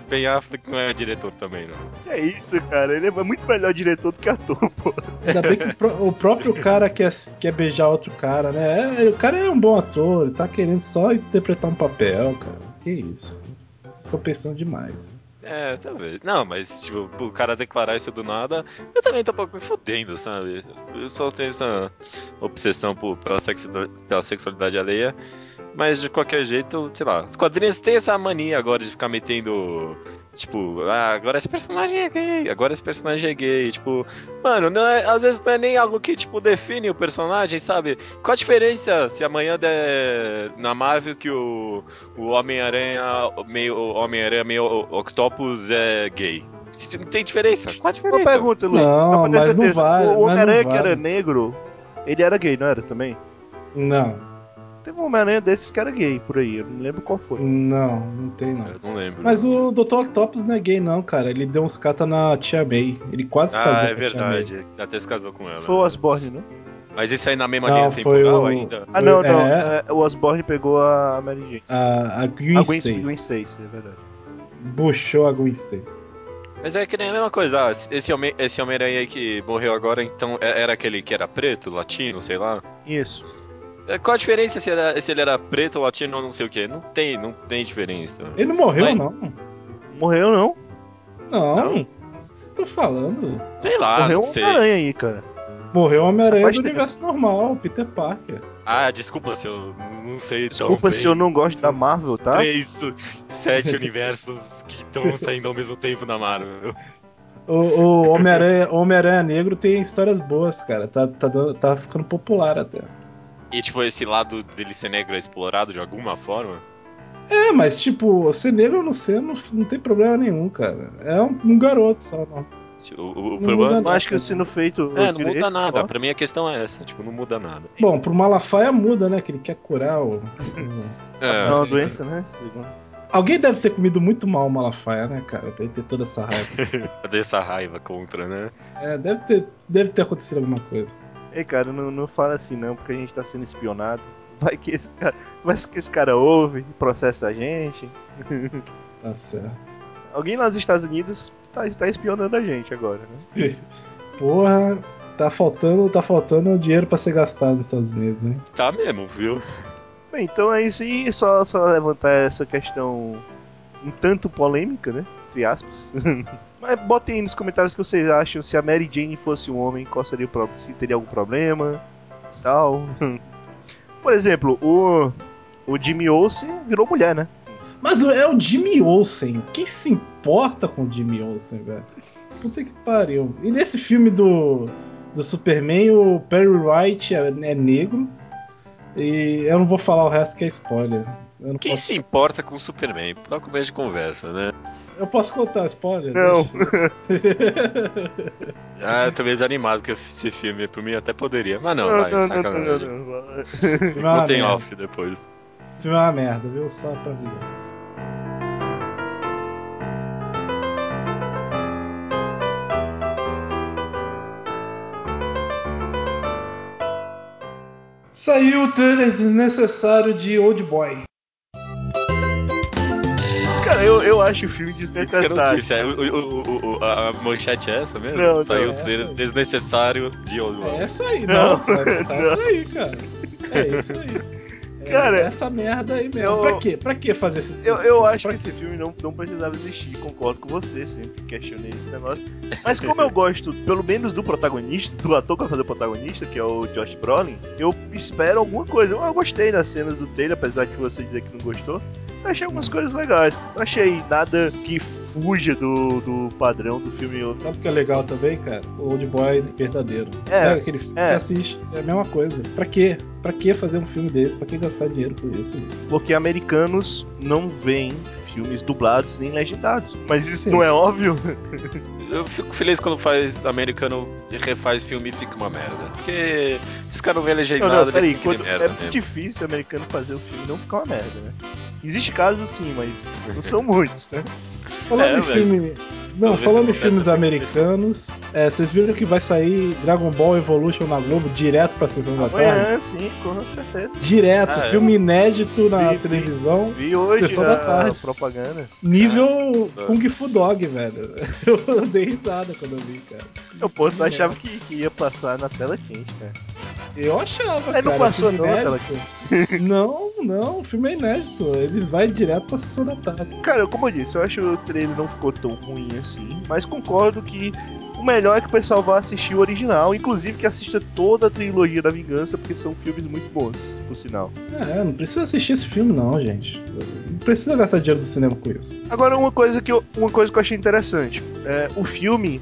Ben Affleck não é diretor também, não. Que é isso, cara? Ele é muito melhor diretor do que ator, <laughs> pô. Ainda bem que o, pró- o próprio cara quer, quer beijar outro cara, né? É, o cara é um bom ator, ele tá querendo só interpretar um papel, cara. Que isso? Vocês estão pensando demais. É, talvez. Não, mas, tipo, o cara declarar isso do nada, eu também tô um pouco me fudendo, sabe? Eu só tenho essa obsessão por, pela, sexualidade, pela sexualidade alheia. Mas de qualquer jeito, sei lá, os quadrinhos têm essa mania agora de ficar metendo. Tipo, ah, agora esse personagem é gay, agora esse personagem é gay. Tipo, mano, não é, às vezes não é nem algo que, tipo, define o personagem, sabe? Qual a diferença se amanhã der na Marvel que o, o Homem-Aranha, meio o Homem-Aranha meio Octopus é gay? Não tem diferença? Qual a Uma diferença? pergunta, Luiz. Não, mas não vale, O Homem-Aranha que vale. era negro, ele era gay, não era também? Não, Teve um Homem-Aranha desses que era gay por aí, eu não lembro qual foi. não, não tem não. Eu não lembro. Mas o Dr. Octopus não é gay, não, cara. Ele deu uns cata na Tia May. Ele quase Ah, casou é com a Tia May. verdade. Até se casou com ela. Foi o né? Osborne, não? Mas isso aí na mesma Não, linha foi temporal o- ainda? Ah, não, não. é. é, o Osborne pegou a Mary Jane. A, a Gwen, a Gwen, Stacy. Gwen Stacy, é verdade. Buchou a Gwen Stacy. Mas é que nem a mesma coisa. Ah, esse Homem- esse Homem-Aranha aí que morreu agora, então é- era aquele que era preto, latino, sei lá. Isso. É, Qual a diferença se, era- se ele era preto, latino ou não sei o que? Não tem, não tem diferença. Ele não morreu, Mas- não. Morreu, não. Não. Não? O que Vocês estão falando? Sei lá, Morreu não um. Homem-Aranha aí, cara. Morreu Homem-Aranha do tempo. universo normal, Peter Parker. Ah, desculpa se eu não sei tão Desculpa bem. se eu não gosto da Marvel, tá? Três, sete universos que estão saindo ao mesmo tempo na Marvel. O, o Homem-Aranha Homem Negro tem histórias boas, cara. Tá, tá, tá ficando popular até. E tipo, esse lado dele ser negro é explorado de alguma forma? É, mas tipo, ser negro ou não ser não, não tem problema nenhum, cara. É um, um garoto só, não. O, o, o Não problema. muda Eu acho que sendo feito. É, não direito, muda nada. ó. Pra mim a questão é essa, tipo, não muda nada. Bom, pro Malafaia muda, né? Que ele quer curar o. o- É, É uma doença, né? Alguém deve ter comido muito mal o Malafaia, né, cara? Pra ele ter toda essa raiva. <laughs> Cadê essa raiva contra, né? É, deve ter, deve ter acontecido alguma coisa. Ei, cara, não, não fala assim não, porque a gente tá sendo espionado. Vai que esse cara, vai que esse cara ouve e processa a gente. <laughs> Tá certo. Alguém lá nos Estados Unidos tá, tá espionando a gente agora, né? <laughs> Porra. tá faltando, tá faltando dinheiro pra ser gastado nos Estados Unidos, hein? Tá mesmo, viu? Bem, então é isso aí, só, só levantar essa questão um tanto polêmica, né? Entre aspas. <laughs> Mas botem aí nos comentários o que vocês acham. Se a Mary Jane fosse um homem, qual seria o próprio? Se teria algum problema tal. <laughs> Por exemplo, o, o Jimmy Olsen virou mulher, né? Mas é o Jimmy Olsen. Quem se importa com o Jimmy Olsen, velho? Puta que pariu. E nesse filme do, do Superman, o Perry White é, é negro. E eu não vou falar o resto que é spoiler. Quem posso... se importa com o Superman? Pra começo de conversa, né? Eu posso contar spoiler? Não. <laughs> ah, eu tô meio desanimado com esse filme. Por mim até poderia, mas não, não, vai, não, sacanagem. não, não, não. É uma Botem merda. off depois. Esse filme é uma merda, viu? Só pra avisar. Saiu o trailer desnecessário de Old Boy. Eu, acho o filme Isso que é desnecessário. notícia. O, o, o, o- a manchete é essa mesmo? Não, Saiu não, o é trailer aí. desnecessário de Old. É isso aí, Não, botar não. isso aí, <laughs> cara. É isso aí. É Cara, essa merda aí mesmo. eu- Pra quê? Pra que fazer esse Eu, esse eu filme? acho Pra que esse filme não, não precisava existir, concordo com você, sempre questionei esse negócio. Mas como eu <laughs> gosto, pelo menos do protagonista, do ator que vai fazer o protagonista, que é o Josh Brolin, eu espero alguma coisa. Eu, gostei das cenas do trailer, apesar de você dizer que não gostou. Eu achei algumas coisas legais. Não achei nada que fuja do, do padrão do filme. Sabe o que é legal também, cara? O Old Boy verdadeiro. É, Sabe aquele filme que é. você assiste, é a mesma coisa. Pra quê? Pra que fazer um filme desse? Pra que gastar dinheiro com isso? Porque americanos não veem filmes dublados nem legendados. Mas isso Sim. não é óbvio? Eu fico feliz quando faz americano e refaz filme e fica uma merda. Porque esses caras não vêem Não, legendado, não, eles peraí. quando- merda é muito difícil o americano fazer o filme e não ficar uma merda, né? Existe casos sim, mas não são muitos, né? Falando É, em mas- filme. Não, falando em filmes americanos, é, vocês viram que vai sair Dragon Ball Evolution na Globo direto pra sessão da tarde? Amanhã, sim, com certeza. Direto, Ah, é? filme inédito na Vi, vi. televisão. Vi hoje Sessão a da tarde. propaganda. Nível Ah. Kung Fu Dog, velho. <laughs> Eu dei risada quando eu vi, cara. Eu, pô, tu achava que, que ia passar na tela quente, cara. Eu achava, Aí não cara. passou não inédito. <laughs> Não, não, o filme é inédito. Ele vai direto pra sessão da tarde. Cara, como eu disse, eu acho que o trailer não ficou tão ruim assim, mas concordo que o melhor é que o pessoal vá assistir o original, inclusive que assista toda a trilogia da Vingança, porque são filmes muito bons, por sinal. É, não precisa assistir esse filme, não, gente. Não precisa gastar dinheiro do cinema com isso. Agora, uma coisa que eu, uma coisa que eu achei interessante. É, o filme,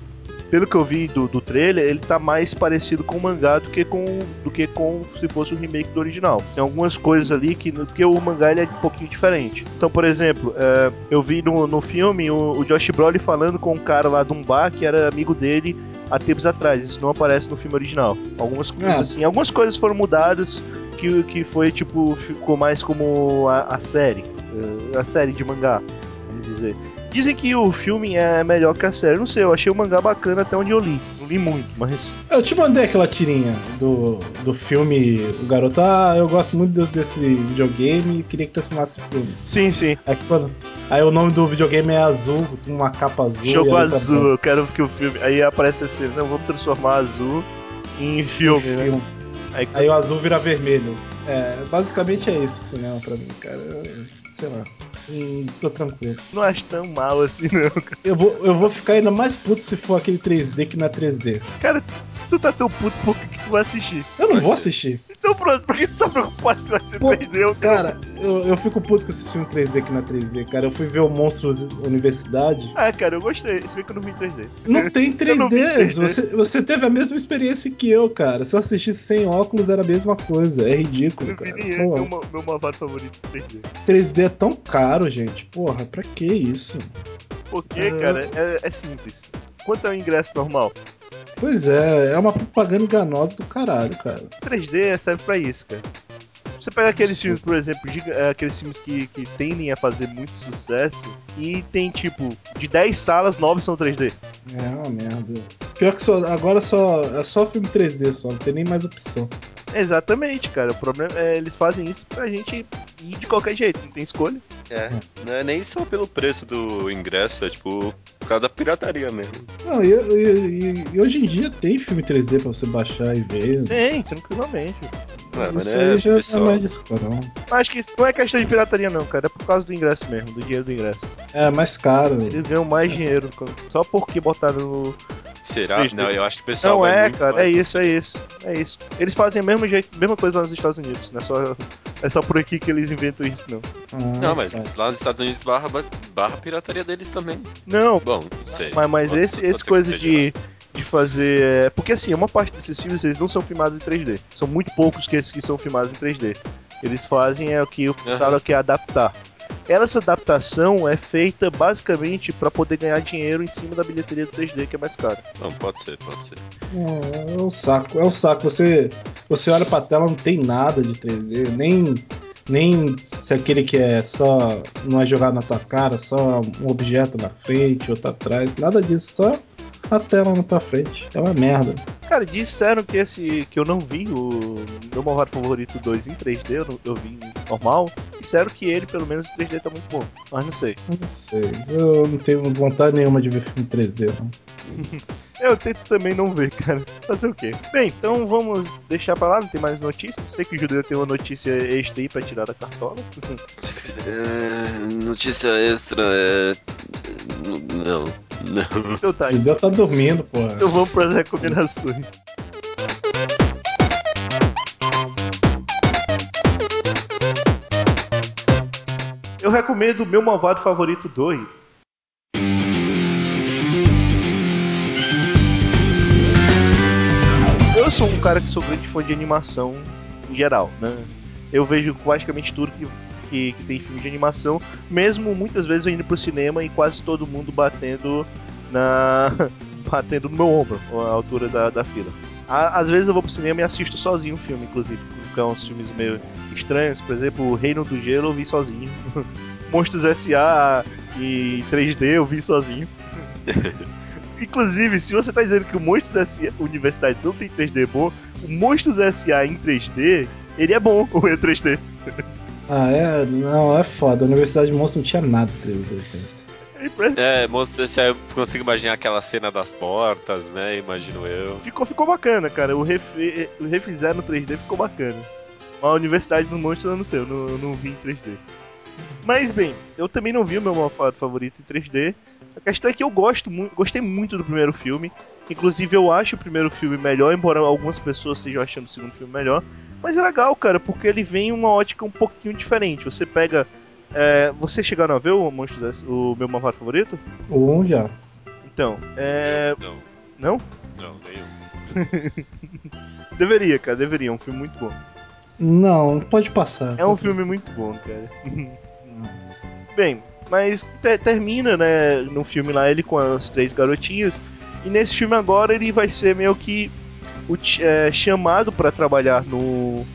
pelo que eu vi do, do trailer, ele tá mais parecido com o mangá do que com, do que com se fosse o remake do original. Tem algumas coisas ali que. Porque o mangá ele é um pouquinho diferente. Então, por exemplo, é, eu vi no, no filme o, o Josh Brolin falando com um cara lá de um bar que era amigo dele há tempos atrás. Isso não aparece no filme original. Algumas coisas Ah. assim. Algumas coisas foram mudadas. Que, que foi tipo, ficou mais como a, a série. eh, A série de mangá, vamos dizer. Dizem que o filme é melhor que a série. Não sei, eu achei o mangá bacana até onde eu li. Não li muito, mas. Eu te mandei aquela tirinha do, do filme O Garoto. Ah, eu gosto muito desse videogame e queria que transformasse em filme. Sim, sim. Aí, quando, aí o nome do videogame é azul, com uma capa azul. Jogo azul, branca. eu quero que o filme. Aí aparece assim, não, vamos transformar azul em filme, né? Filme. Aí, Aí o azul vira vermelho. É, basicamente é isso o cinema pra mim, cara. Sei lá. Hum, tô tranquilo. não acho tão mal assim, não. cara. Eu vou, eu vou ficar ainda mais puto se for aquele 3D que não é 3D. Cara, se tu tá tão puto, por que, que tu vai assistir? Eu não vou assistir. Então pronto, por que tu tá preocupado se vai ser Pô, 3D? Eu- Cara, eu, eu fico puto com esse filme 3D que não é 3D, cara. Eu fui ver o Monstros Universidade. Ah, cara, eu gostei. Se bem que eu não vi em 3D. Não tem <laughs> Eu não vi 3D. 3D. Você, você teve a mesma experiência que eu, cara. Se eu assistisse sem óculos era a mesma coisa. É ridículo, cara. nem Pô, meu, meu malvado favorito em 3D. 3D é tão caro, gente. Porra, pra que isso? Porque, Ah. cara, é, é simples. Quanto é o ingresso normal? Pois é, é uma propaganda enganosa do caralho, cara. 3D serve pra isso, cara. Você pega aqueles filmes, por exemplo, é, aqueles filmes que, que tendem a fazer muito sucesso e tem tipo, de 10 salas, 9 são 3D. É uma merda. Pior que só, agora só, é só filme 3D só, não tem nem mais opção. Exatamente, cara. O problema é eles fazem isso pra gente ir de qualquer jeito, não tem escolha. É, não é nem só pelo preço do ingresso, é tipo por causa da pirataria mesmo. Não, e, e- e- e hoje em dia tem filme 3D pra você baixar e ver. Tem, tranquilamente. Ué, mas Isso né, aí já pessoal, não é mais desculpa, não. Mas acho que isso não é questão de pirataria, não, cara. É por causa do ingresso mesmo, do dinheiro do ingresso. É mais caro. Eles ganham mais dinheiro só porque botaram no. Será? Triste. Não, eu acho que o pessoal. Não, é, cara, mais- é isso, é isso. É isso. Eles fazem a mesma, jeito, mesma coisa lá nos Estados Unidos, não é só, é só por aqui que eles inventam isso, não. Ah, Não, mas lá nos Estados Unidos barra, barra a pirataria deles também. Não, Bom, não sei. mas, mas Pode- esse, pode esse coisa de, de fazer. é, Porque assim, uma parte desses filmes eles não são filmados em 3D. São muito poucos que, que são filmados em 3D. Eles fazem é o que o pessoal quer adaptar. Essa adaptação é feita basicamente para poder ganhar dinheiro em cima da bilheteria do 3D, que é mais caro. Não, pode ser, pode ser. É, é um saco, é um saco. Você, você olha pra tela, não tem nada de 3D, nem, nem se aquele que é só. não é jogado na tua cara, só um objeto na frente, outro atrás, nada disso, só a tela na tua frente. É uma merda. Cara, disseram que esse que eu não vi o meu malvado favorito 2 em 3D, eu, eu vi normal. Disseram que ele, pelo menos, em 3D tá muito bom. Mas não sei. Eu não sei. Eu não tenho vontade nenhuma de ver filme 3D. Não. <laughs> Eu tento também não ver, cara. Fazer o quê? Bem, então vamos deixar pra lá, não tem mais notícias. Sei que o Judeu tem uma notícia extra aí pra tirar da cartola. <laughs> É, notícia extra é. Não, não. então tá, O Deus tá dormindo, porra. então vamos pras recomendações. Eu recomendo o meu malvado favorito 2. Eu sou um cara que sou grande fã de animação em geral, né? Eu vejo praticamente tudo que, que, que tem filme de animação, mesmo muitas vezes eu indo pro cinema e quase todo mundo batendo na. <laughs> batendo no meu ombro, a altura da, da fila. Às vezes eu vou pro cinema e assisto sozinho um filme, inclusive, porque é uns filmes meio estranhos. Por exemplo, O Reino do Gelo eu vi sozinho. <laughs> Monstros S.A. e 3D eu vi sozinho. <laughs> Inclusive, se você tá dizendo que o Monstros S.A. Universidade não tem 3D bom, o Monstros S.A. em 3D, ele é bom, o é 3D. Ah, é? Não, é foda. A Universidade de Monstro não tinha nada 3D, cara. É. É, monstro, se eu consigo imaginar aquela cena das portas, né? Imagino eu. Ficou, ficou bacana, cara. O, refe, o refizer no 3D ficou bacana. Mas a Universidade do Monstro eu não sei, eu não, eu não vi em 3D. Mas bem, eu também não vi o meu malfado favorito em 3D. A questão é que eu gosto muito, gostei muito do primeiro filme. Inclusive eu acho o primeiro filme melhor, embora algumas pessoas estejam achando o segundo filme melhor. Mas é legal, cara, porque ele vem em uma ótica um pouquinho diferente. Você pega. É, você chegaram a ver o Monstros S- o meu malvado favorito? O 1 já. Então, é. Não, Não? não, nenhum. <laughs> Deveria, cara, deveria. É um filme muito bom. Não, pode passar. É um filme muito bom, cara. <laughs> Bem, mas te- termina, né, no filme lá ele com as três garotinhas. E nesse filme agora ele vai ser meio que é, chamado pra trabalhar no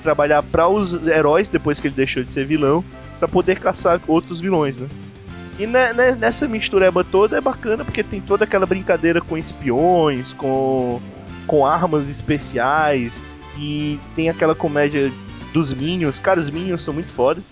trabalhar para os heróis depois que ele deixou de ser vilão pra poder caçar outros vilões, né? E ne- ne- nessa mistureba toda é bacana porque tem toda aquela brincadeira com espiões, com com armas especiais e tem aquela comédia dos Minions. Cara, os Minions são muito fodas.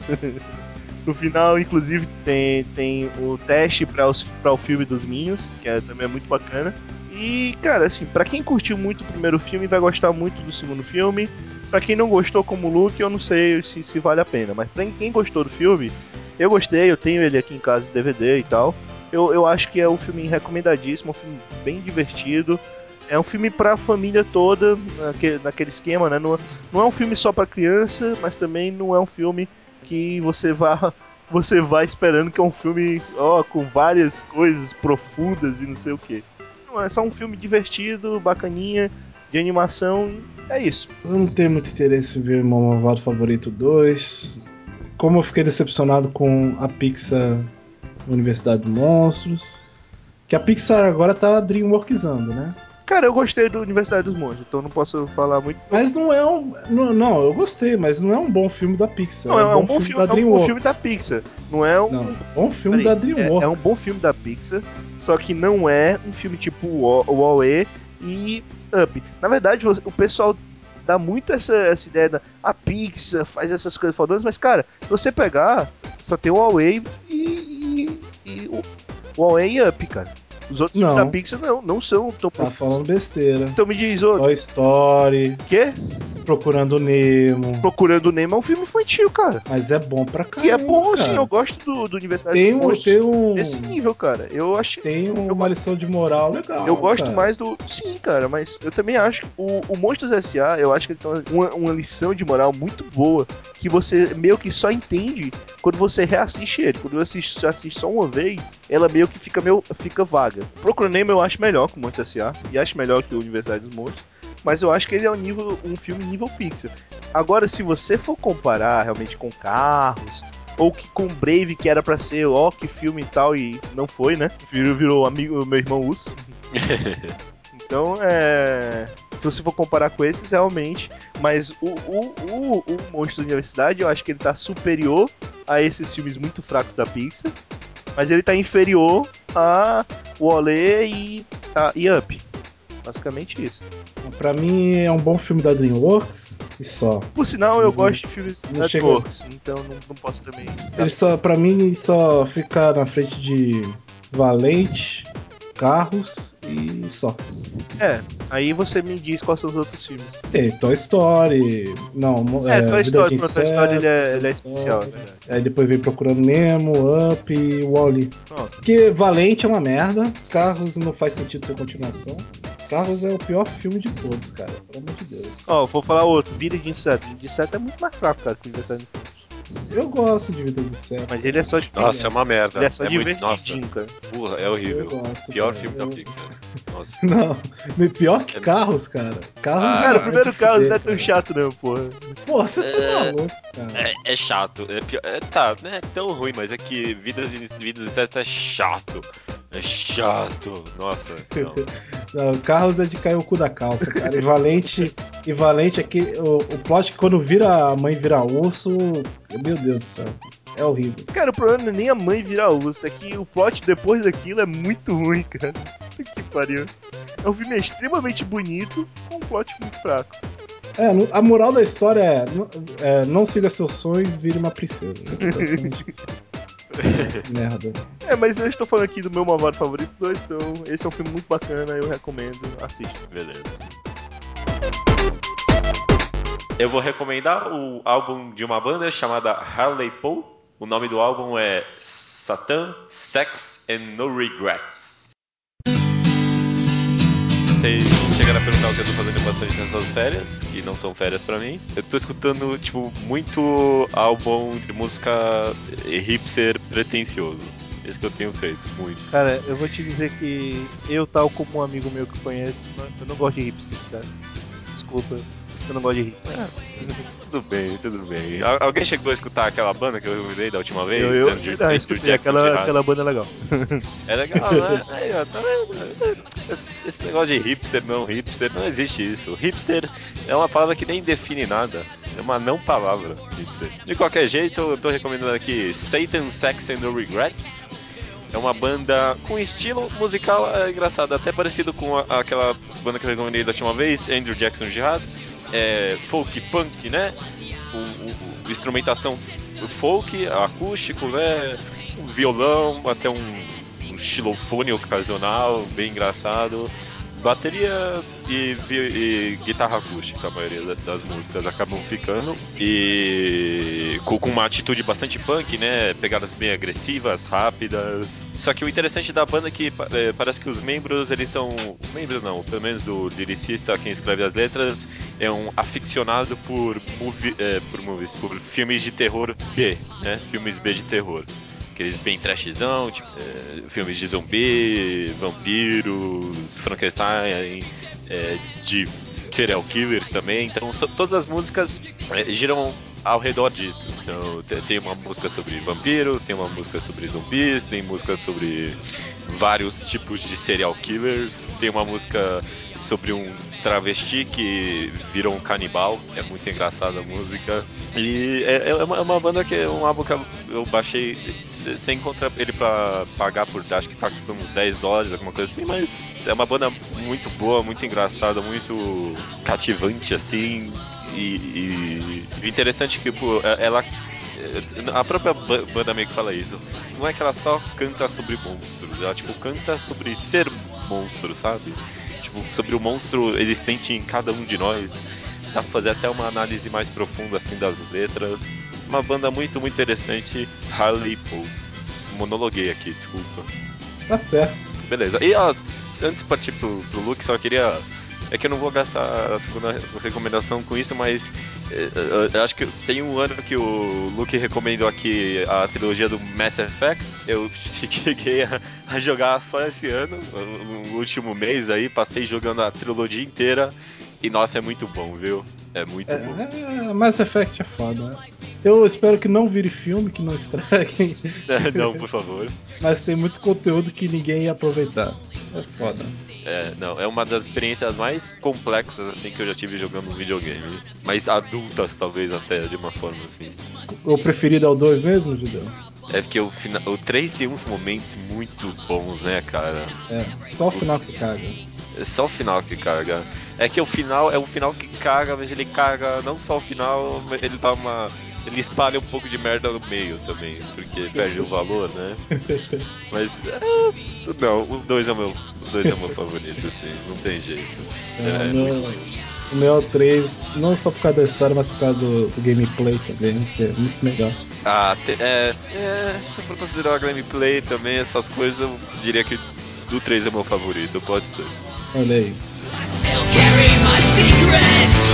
<laughs> no final, inclusive, tem, tem o teste para o filme dos Minions, que é, também é muito bacana. E, cara, assim, pra quem curtiu muito o primeiro filme, vai gostar muito do segundo filme. Pra quem não gostou como Luke, eu não sei se, se vale a pena. Mas pra quem gostou do filme, eu gostei, eu tenho ele aqui em casa em DVD e tal. Eu, eu acho que é um filme recomendadíssimo, um filme bem divertido. É um filme pra família toda, naquele, naquele esquema, né? Não, não é um filme só pra criança, mas também não é um filme que você <laughs> vá você vai esperando que é um filme ó, com várias coisas profundas e não sei o que. Não, é só um filme divertido, bacaninha, de animação, é isso. Eu não tenho muito interesse em ver meu malvado favorito 2. Como eu fiquei decepcionado com a Pixar Universidade de Monstros. Que a Pixar agora tá Dreamworksando, né? Cara, eu gostei do Universidade dos Monstros, então não posso falar muito. Mas não é um. Não, não, eu gostei, mas não é um bom filme da Pixar. Não, é é um bom filme, da é um bom DreamWorks. filme da Pixar. Não é um. Não, bom filme Peraí, da DreamWorks. É, é um bom filme da Pixar, só que não é um filme tipo Wall-E e Up. Na verdade, o pessoal dá muito essa, essa ideia da a Pixar faz essas coisas fodonas, mas cara, se você pegar, só tem o Wall-E e, e, e o Wall-E e Up, cara. Os outros filmes Não. da Pixar não, não são tão Tá falando besteira. Então me diz, ô, Toy Story, quê? Procurando Nemo. Procurando Nemo é um filme infantil, cara. Mas é bom pra caramba. E é bom, cara. sim, eu gosto do, do Universidade Tem dos um, Monstros tem um, desse nível, cara. Eu achei. tem uma lição de moral legal. Eu gosto cara. mais do. Sim, cara, mas eu também acho que o, o Monstros S.A., eu acho que ele tem uma, uma lição de moral muito boa que você meio que só entende quando você reassiste ele. Quando você assiste só uma vez, ela meio que fica meio fica vaga. Procura Nemo eu acho melhor que o Monstros S.A. e acho melhor que o Universidade dos Monstros. Mas eu acho que ele é um, nível, um filme nível Pixar. Agora, se você for comparar realmente com carros, ou que com Brave, que era pra ser, ó, que filme e tal, e não foi, né? Virou, virou amigo meu irmão Urso. <laughs> Então, é. Se você for comparar com esses, realmente. Mas o, o, o, o Monstro da Universidade, eu acho que ele tá superior a esses filmes muito fracos da Pixar. Mas ele tá inferior a Wall-E e, a, e Up. Basicamente isso. Pra mim é um bom filme da DreamWorks e só. Por sinal, eu gosto de filmes da chega- DreamWorks, então não, não posso também. Ele só, pra mim, só fica na frente de Valente, Carros e só. É, aí você me diz quais são os outros filmes. Tem Toy Story. Não, É, é, Toy Story, de no Toy Story ele é, ele é Inseto, especial, é verdade. Aí depois vem Procurando Nemo, Up e Wally. Pronto. Porque Valente é uma merda, Carros não faz sentido ter continuação. Carros é o pior filme de todos, cara. Pelo amor de Deus. Ó, vou falar outro, Vida de Inseto. Vida de Inseto é muito mais fraco, cara, que o Universidade dos Monstros. Eu gosto de Vida de Inseto. Mas ele é só de. Nossa, é uma merda. ele é só muito, nossa, cara. porra, é Eu horrível. gosto. Pior cara. filme da Eu- Pixar. Nossa. <laughs> Não, pior que Carros, cara. Carros Ah, é Cara, o de primeiro fuder, não é tão cara. chato, não, porra. Pô, você tá É. maluco, cara. É, é chato. É pior- é, tá, não é tão ruim, mas é que Vidas de Vidas de Inseto é chato. É chato. Nossa, não. <laughs> Não, Carros é de cair o cu da calça, cara. E Valente, e Valente aqui, o, o plot que quando vira a mãe vira urso, meu Deus do céu. É horrível. Cara, o problema não é nem a mãe virar urso, é que o plot depois daquilo é muito ruim, cara. Que pariu. É um filme extremamente bonito, com um plot muito fraco. É, a moral da história é, não- é, não siga seus sonhos, vire uma princesa. <laughs> Basicamente isso. <laughs> Merda. É, mas eu estou falando aqui do meu malvado favorito 2, então esse é um filme muito bacana, eu recomendo, assista. Beleza. Eu vou recomendar o álbum de uma banda chamada Harley Poe. O nome do álbum é Satan, Sex and No Regrets. Vocês chegaram a perguntar o que eu tô fazendo bastante nessas férias, que não são férias pra mim. Eu tô escutando, tipo, muito álbum de música hipster pretencioso. Esse que eu tenho feito, muito. Cara, eu vou te dizer que eu, tal como um amigo meu que eu conheço, eu não gosto de hipsters, cara. Desculpa, eu não gosto de hipsters. Tudo bem, tudo bem. Al- alguém chegou a escutar aquela banda que eu convidei da última vez? Eu, eu, Andrew- não, Andrew escutei, aquela, aquela banda é legal. É legal, <laughs> né? Esse negócio de hipster, não hipster, não existe isso. Hipster é uma palavra que nem define nada. É uma não palavra, hipster. De qualquer jeito, eu tô recomendando aqui Satan, Sex and No Regrets. É uma banda com estilo musical é, engraçado, até parecido com a- aquela banda que eu recomendei da última vez, Andrew Jackson Jihad. É folk punk, né? O, o- o- instrumentação folk, acústico, né? Um violão, até um xilofone ocasional, bem engraçado. Bateria e, vi- e guitarra acústica, a maioria da- das músicas acabam ficando. E com, com uma atitude bastante punk, né? Pegadas bem agressivas, rápidas. Só que o interessante da banda é que é, parece que os membros, eles são. Membros não, pelo menos o lyricista, quem escreve as letras, é um aficionado por, movie, é, por movies, por filmes de terror B, né? Filmes B de terror. Aqueles bem trashzão, tipo, é, filmes de zumbi, vampiros, Frankenstein, é, de serial killers também. Então, so- todas as músicas é, giram ao redor disso. Então te- tem uma música sobre vampiros, tem uma música sobre zumbis, tem música sobre vários tipos de serial killers, tem uma música sobre um travesti que virou um canibal, é muito engraçada a música. E é, é uma, é uma banda que é um álbum que eu baixei sem encontrar ele pra pagar por acho que tá uns 10 dólares, alguma coisa assim, mas é uma banda muito boa, muito engraçada, muito cativante assim. E, e interessante é que pô, é- ela a própria ba- banda meio que fala isso. Não é que ela só canta sobre monstros, ela tipo canta sobre ser monstro, sabe? Tipo, sobre o monstro existente em cada um de nós. Dá pra fazer até uma análise mais profunda assim das letras. Uma banda muito, muito interessante, Harley Poe. Monologuei aqui, desculpa. Tá certo. Beleza. E ó, antes de partir pro, pro Luke, só queria. É que eu não vou gastar a segunda recomendação com isso, mas eh, eu, eu acho que tem um ano que o Luke recomendou aqui a trilogia do Mass Effect. Eu <laughs> cheguei a, a jogar só esse ano, no último mês aí, passei jogando a trilogia inteira. E nossa, é muito bom, viu? É muito bom. É, é, Mass Effect é foda. Eu espero que não vire filme, que não estraguem, <laughs> não, por favor. mas tem muito conteúdo que ninguém ia aproveitar. É foda. É, não, é uma das experiências mais complexas assim que eu já tive jogando um videogame. Mais adultas, talvez, até, de uma forma assim. O preferido é o 2 mesmo, Judeu? É porque o, fina- o 3 tem uns momentos muito bons, né, cara? É, só o final que caga. É só o final que caga. É que o final é o final que caga, mas ele caga não só o final, mas ele dá uma. Ele espalha um pouco de merda no meio também, porque perde o valor, né? <laughs> Mas. é, não, o 2 é o meu. O 2 é o meu favorito, assim, não tem jeito. É, É, o, meu, o meu é o 3, não só por causa da história, mas por causa do, do gameplay também, que é muito legal. Ah, te- é, é, se você for considerar a gameplay também, essas coisas, eu diria que do 3 é meu favorito, pode ser. Olha aí. I'll carry my secret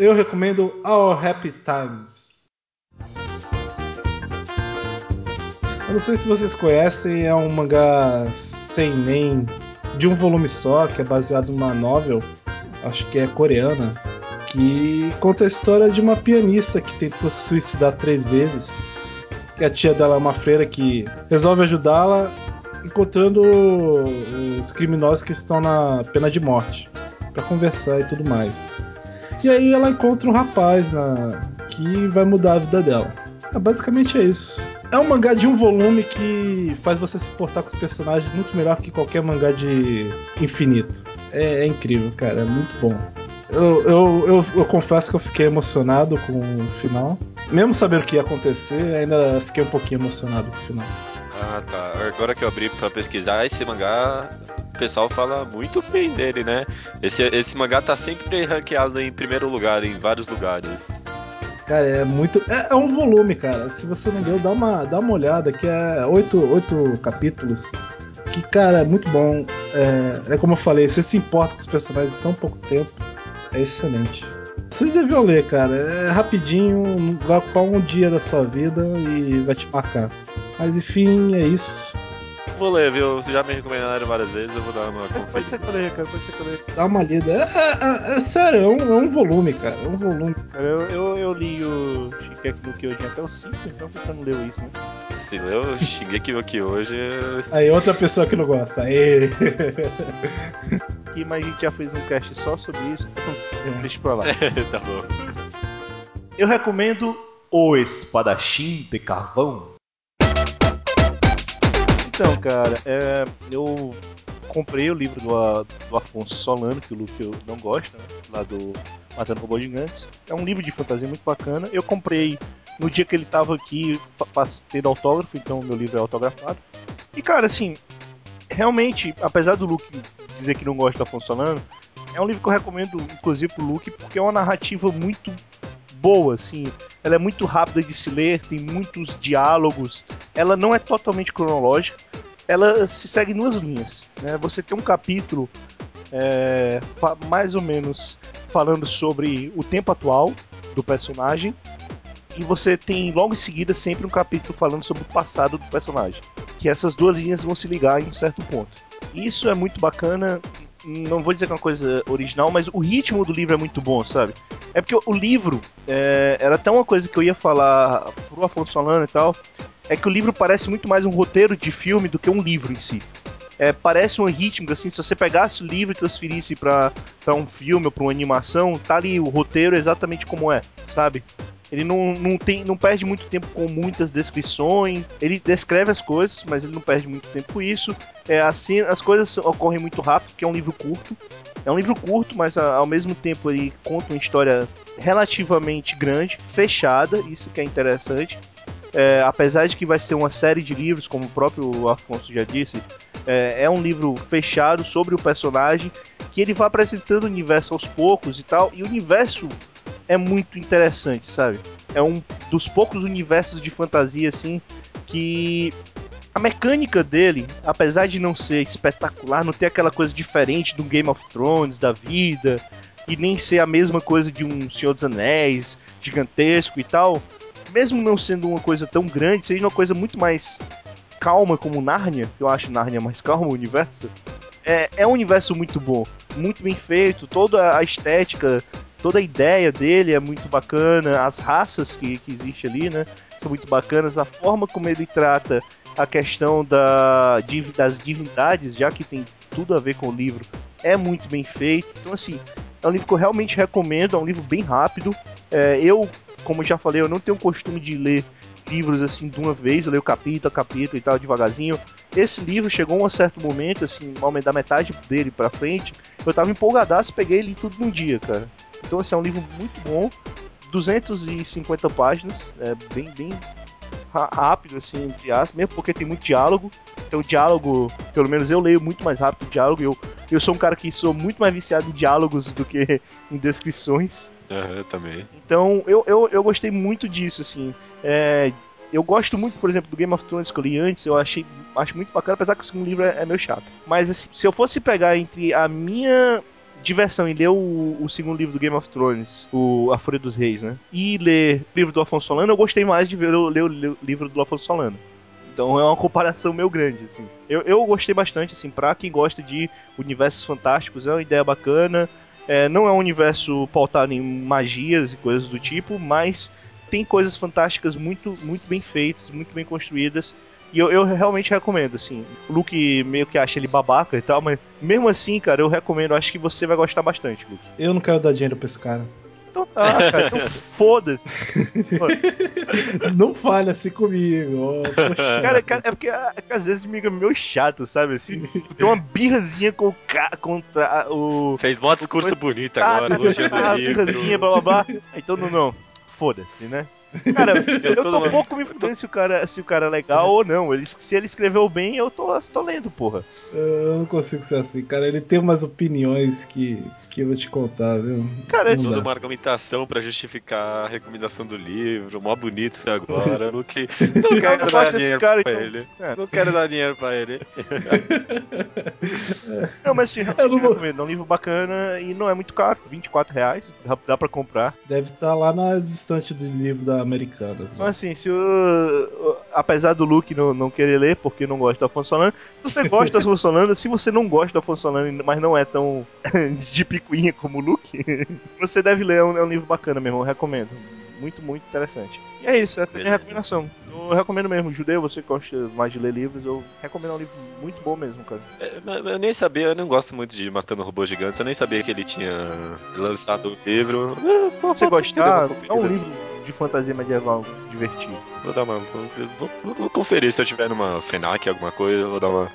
Eu recomendo Our Happy Times. Eu não sei se vocês conhecem, é um mangá sem nem de um volume só, que é baseado numa novel, acho que é coreana, que conta a história de uma pianista que tentou se suicidar três vezes. Que a tia dela é uma freira que resolve ajudá-la encontrando os criminosos que estão na pena de morte para conversar e tudo mais. E aí ela encontra um rapaz na... que vai mudar a vida dela. Ah, basicamente é isso. É um mangá de um volume que faz você se portar com os personagens muito melhor que qualquer mangá de infinito. É, é incrível, cara, é muito bom. Eu, eu, eu, eu confesso que eu fiquei emocionado com o final. Mesmo sabendo o que ia acontecer, ainda fiquei um pouquinho emocionado com o final. Ah, tá. Agora que eu abri pra pesquisar, esse mangá, pessoal fala muito bem dele, né? Esse, esse mangá tá sempre ranqueado em primeiro lugar, em vários lugares. Cara, é muito. É, é um volume, cara. Se você não leu, dá uma, dá uma olhada, que é oito, oito capítulos. Que, cara, é muito bom. É, é como eu falei, você se importa com os personagens em tão pouco tempo. É excelente. Vocês deviam ler, cara. É rapidinho, vai ocupar um dia da sua vida e vai te marcar. Mas enfim, é isso. Vou ler, viu? Já me recomendaram várias vezes, eu vou dar uma Pode ser conferida. que eu leia, cara, pode ser que eu leia. Dá uma lida. É, é- é sério, é um, é um volume, cara. É um volume. Cara, eu, eu, eu li o Shingeki no Kyojin até o 5, então que não leu isso, né? Se leu, Shingeki no Kyojin... Aí outra pessoa que não gosta. Aê. Aqui, mas a gente já fez um cast só sobre isso, então <laughs> deixa pra lá. <laughs> tá bom. Eu recomendo O Espadachim de Carvão. Então, cara, é, eu comprei o livro do, do Afonso Solano, que o Luke não gosta, né? lá do Matando Robô Gigantes. É um livro de fantasia muito bacana. Eu comprei no dia que ele tava aqui tendo autógrafo, então meu livro é autografado. E, cara, assim, realmente, apesar do Luke dizer que não gosta do Afonso Solano, é um livro que eu recomendo, inclusive, pro Luke, porque é uma narrativa muito boa, assim. Ela é muito rápida de se ler, tem muitos diálogos. Ela não é totalmente cronológica. Ela se segue em duas linhas. Né? Você tem um capítulo é, mais ou menos falando sobre o tempo atual do personagem. E você tem logo em seguida sempre um capítulo falando sobre o passado do personagem. Que essas duas linhas vão se ligar em um certo ponto. Isso é muito bacana. Não vou dizer que é uma coisa original, mas o ritmo do livro é muito bom, sabe? É porque o livro é, era até uma coisa que eu ia falar pro Afonso Solano e tal. É que o livro parece muito mais um roteiro de filme do que um livro em si. É, parece um ritmo, assim, se você pegasse o livro e transferisse pra um filme ou pra uma animação, tá ali o roteiro exatamente como é, sabe? Ele não, não, tem, não perde muito tempo com muitas descrições. Ele descreve as coisas, mas ele não perde muito tempo com isso. É, assim, as coisas ocorrem muito rápido, porque é um livro curto. É um livro curto, mas ao mesmo tempo ele conta uma história relativamente grande, fechada, isso que é interessante. É, apesar de que vai ser uma série de livros, como o próprio Afonso já disse, é, é um livro fechado sobre o personagem, que ele vai apresentando o universo aos poucos e tal, e o universo é muito interessante, sabe? É um dos poucos universos de fantasia, assim, que a mecânica dele, apesar de não ser espetacular, não ter aquela coisa diferente do Game of Thrones da vida, e nem ser a mesma coisa de um Senhor dos Anéis gigantesco e tal, mesmo não sendo uma coisa tão grande, seja uma coisa muito mais calma como Nárnia, que eu acho Nárnia mais <laughs> calma o universo, é, é um universo muito bom, muito bem feito, toda a estética, toda a ideia dele é muito bacana, as raças que, que existe ali, né, são muito bacanas, a forma como ele trata a questão da, das divindades, já que tem tudo a ver com o livro, é muito bem feito. Então, assim, é um livro que eu realmente recomendo, é um livro bem rápido. É, eu, como já falei, eu não tenho costume de ler livros assim de uma vez, eu leio capítulo a capítulo e tal, devagarzinho. Esse livro chegou a um certo momento, assim, da metade dele pra frente, eu tava empolgadaço, peguei e li tudo num dia, cara. Então, assim, é um livro muito bom, 250 páginas, é bem, bem rápido, assim, entre aspas, mesmo porque tem muito diálogo. Então, o diálogo, pelo menos eu leio muito mais rápido o diálogo. Eu, eu sou um cara que sou muito mais viciado em diálogos do que <laughs> em descrições. Aham, também. Então, eu, eu, eu gostei muito disso, assim. É, eu gosto muito, por exemplo, do Game of Thrones que eu li antes, eu achei acho muito bacana, apesar que o segundo livro é, é meio chato. Mas, assim, se eu fosse pegar entre a minha diversão em ler o, o segundo livro do Game of Thrones, o A Fúria dos Reis, né? E ler o livro do Afonso Solano, eu gostei mais de ver, ler o livro do Afonso Solano. Então é uma comparação meio grande, assim. Eu, eu gostei bastante, assim, pra quem gosta de universos fantásticos, é uma ideia bacana. É, não é um universo pautado em magias e coisas do tipo, mas tem coisas fantásticas muito, muito bem feitas, muito bem construídas. E eu, eu realmente recomendo, assim. O Luke meio que acha ele babaca e tal, mas mesmo assim, cara, eu recomendo. Acho que você vai gostar bastante, Luke. Eu não quero dar dinheiro pra esse cara. Então tá, cara. Então <laughs> foda-se. <laughs> Não fale assim comigo. poxa. Cara, cara, é porque ah, é às vezes fica meio chato, sabe? Assim, tu tem uma birrazinha com o ca... contra o. Fez mó discurso bonito Tá, agora, elogiando tá, o birrazinha, blá blá blá. Então não, não. Foda-se, né? <laughs> Cara, eu, tô tô pouco me <laughs> fudendo se o cara, se o cara é legal ou não. Ele, se ele escreveu bem, eu tô, tô lendo, porra. Eu não consigo ser assim, cara. Ele tem umas opiniões que, que eu vou te contar, viu? Cara, dá. Toda uma argumentação pra justificar a recomendação do livro, mó bonito foi agora. Não, que... <laughs> não quero não dar dinheiro cara, pra então. ele. É. Não quero dar dinheiro pra ele. <laughs> Não, mas assim, Eu não vou- recomendo. É um livro bacana e não é muito caro. 24 reais. Dá, dá pra comprar. Deve estar lá nas estantes do livro da Americanas. Então, Né? assim, se o, o- apesar do Luke não, não querer ler porque não gosta do Afonso Solano, se você gosta do Afonso Solano, se você não gosta do Afonso Solano, mas não é tão <laughs> de picuinha como o Luke, <laughs> você deve ler, é um, é um livro bacana mesmo, eu recomendo. Muito, muito interessante. E é isso, essa é a minha recomendação. Eu recomendo mesmo, judeu, você que gosta mais de ler livros, eu recomendo é um livro muito bom mesmo, cara. É, mas Eu nem sabia, eu não gosto muito de Matando Robôs Gigantes, eu nem sabia que ele tinha lançado o livro. É, pô, Se você eu gostar, é um livro de fantasia medieval divertido. Vou dar uma. Vou, vou- vou conferir se eu tiver numa FENAC, alguma coisa, eu vou dar uma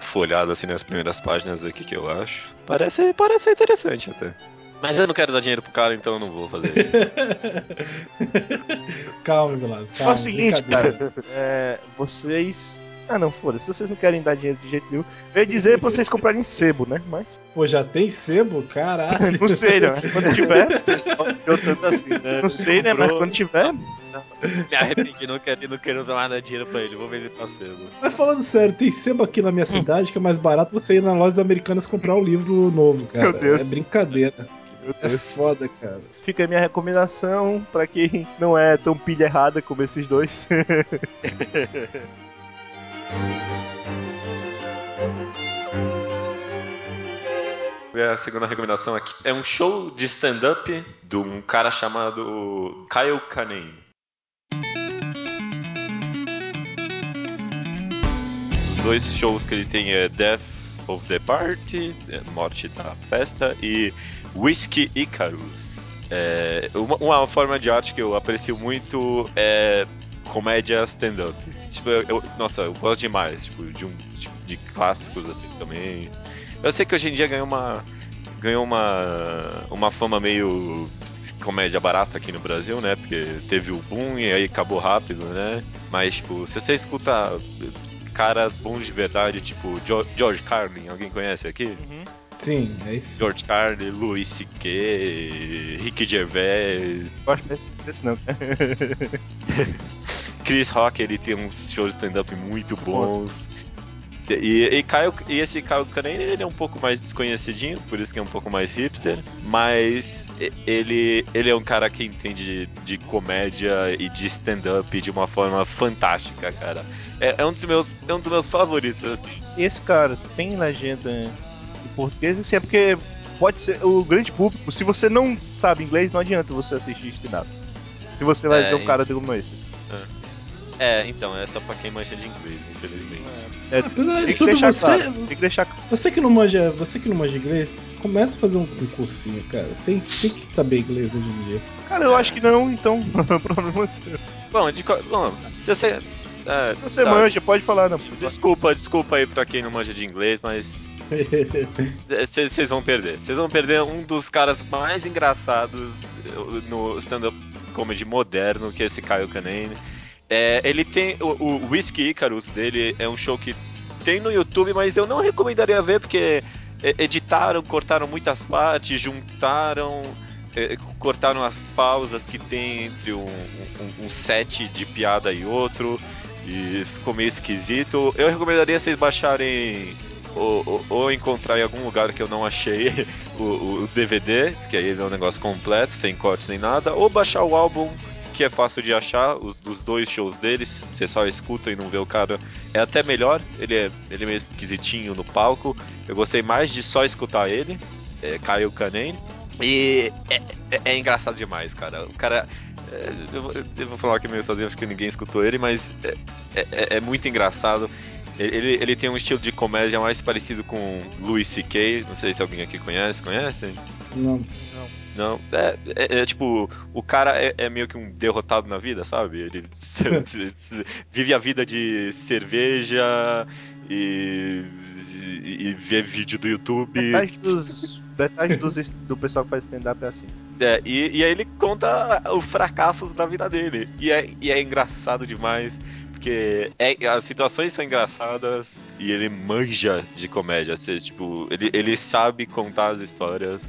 folhada assim nas primeiras páginas, o que, eu acho. Parece, parece ser interessante até. Mas eu não quero dar dinheiro pro cara, então eu não vou fazer isso. <laughs> calma, Velasco. É Calma, o seguinte, cara, é, vocês. Ah, não, foda-se. Se vocês não querem dar dinheiro de jeito nenhum, eu ia dizer pra vocês comprarem sebo, né? Mas. <laughs> Pô, já tem sebo? Caralho. <laughs> Não sei, né? Quando tiver. assim, né? Não sei, né? Mas quando tiver. Me arrependi, não quero, não quero dar nada dinheiro pra ele, vou vender pra sebo. Mas falando sério, tem sebo aqui na minha cidade que é mais barato você ir na lojas americanas comprar um livro novo, cara. Meu Deus. É brincadeira. Meu É foda, cara. Fica a minha recomendação pra quem não é tão pilha errada como esses dois. <laughs> A segunda recomendação aqui é um show de stand-up de um cara chamado Kyle. Os dois shows que ele tem é Death of the Party, é Morte da Festa, e Whiskey Icarus. É, uma, uma forma de arte que eu aprecio muito é comédia stand-up. Tipo, eu, eu- nossa, eu gosto demais, tipo, de um de, de clássicos assim também. Eu sei que hoje em dia ganhou uma ganhou uma uma fama meio comédia barata aqui no Brasil, né? Porque teve o boom e aí acabou rápido, né? Mas tipo, se você escuta caras bons de verdade, tipo George Carlin, alguém conhece aqui? Sim, é isso. George Carlin, Louis C.K., Rick Gervais, Gosto desse não. <laughs> Chris Rock, ele tem uns shows de stand-up muito bons. E, e, Kyle- e esse Kyle Kinane, ele é um pouco mais desconhecidinho, por isso que é um pouco mais hipster, mas ele, ele é um cara que entende de, de comédia e de stand-up de uma forma fantástica, cara. É, é um dos meus, é um dos meus favoritos, assim. Esse cara tem legenda em português, assim, é porque pode ser o grande público. Se você não sabe inglês, não adianta você assistir stand-up. Se você vai É, ver um cara como esses. É, então, é só pra quem manja de inglês, infelizmente. É, Apesar de tudo, deixar você, claro. Tem que deixar você que não manja, você que não manja inglês, começa a fazer um, um cursinho, cara. Tem, tem que saber inglês hoje em dia. Cara, eu acho que não, então <laughs> problema é seu. Bom, de, co- bom, se você... é, Se você tá, manja, pode falar, não. Desculpa, desculpa aí pra quem não manja de inglês, mas <laughs> vocês vão perder. Vocês vão perder um dos caras mais engraçados no stand-up comedy moderno, que é esse Kyle Kinane. É, ele tem. O, o Whiskey Icarus dele é um show que tem no YouTube, mas eu não recomendaria ver porque editaram, cortaram muitas partes, juntaram. eh, Cortaram as pausas que tem entre um, um- um set de piada e outro e ficou meio esquisito. Eu recomendaria vocês baixarem ou, ou, ou encontrar em algum lugar que eu não achei <laughs> o, o DVD, que aí é um negócio completo, sem cortes nem nada, ou baixar o álbum que é fácil de achar, os dos dois shows deles, você só escuta e não vê o cara, é até melhor, ele é, ele é meio esquisitinho no palco, eu gostei mais de só escutar ele, é Kyle Kinane, e é, é- é engraçado demais, cara, o cara, é, eu, vou- eu vou falar aqui meio sozinho, acho que ninguém escutou ele, mas é, é- é muito engraçado, ele, ele tem um estilo de comédia mais parecido com Louis C.K., não sei se alguém aqui conhece, conhece? Não. Não, é, é- é tipo, o cara é, é meio que um derrotado na vida, sabe? Ele se- <laughs> se- se- vive a vida de cerveja e, e, e vê vídeo do YouTube. Metade dos. Metade dos, do pessoal que faz stand-up é assim. É, e, e aí ele conta os fracassos da vida dele. E é, e é engraçado demais. Porque é- as situações são engraçadas e ele manja de comédia. Assim, tipo, ele, ele sabe contar as histórias.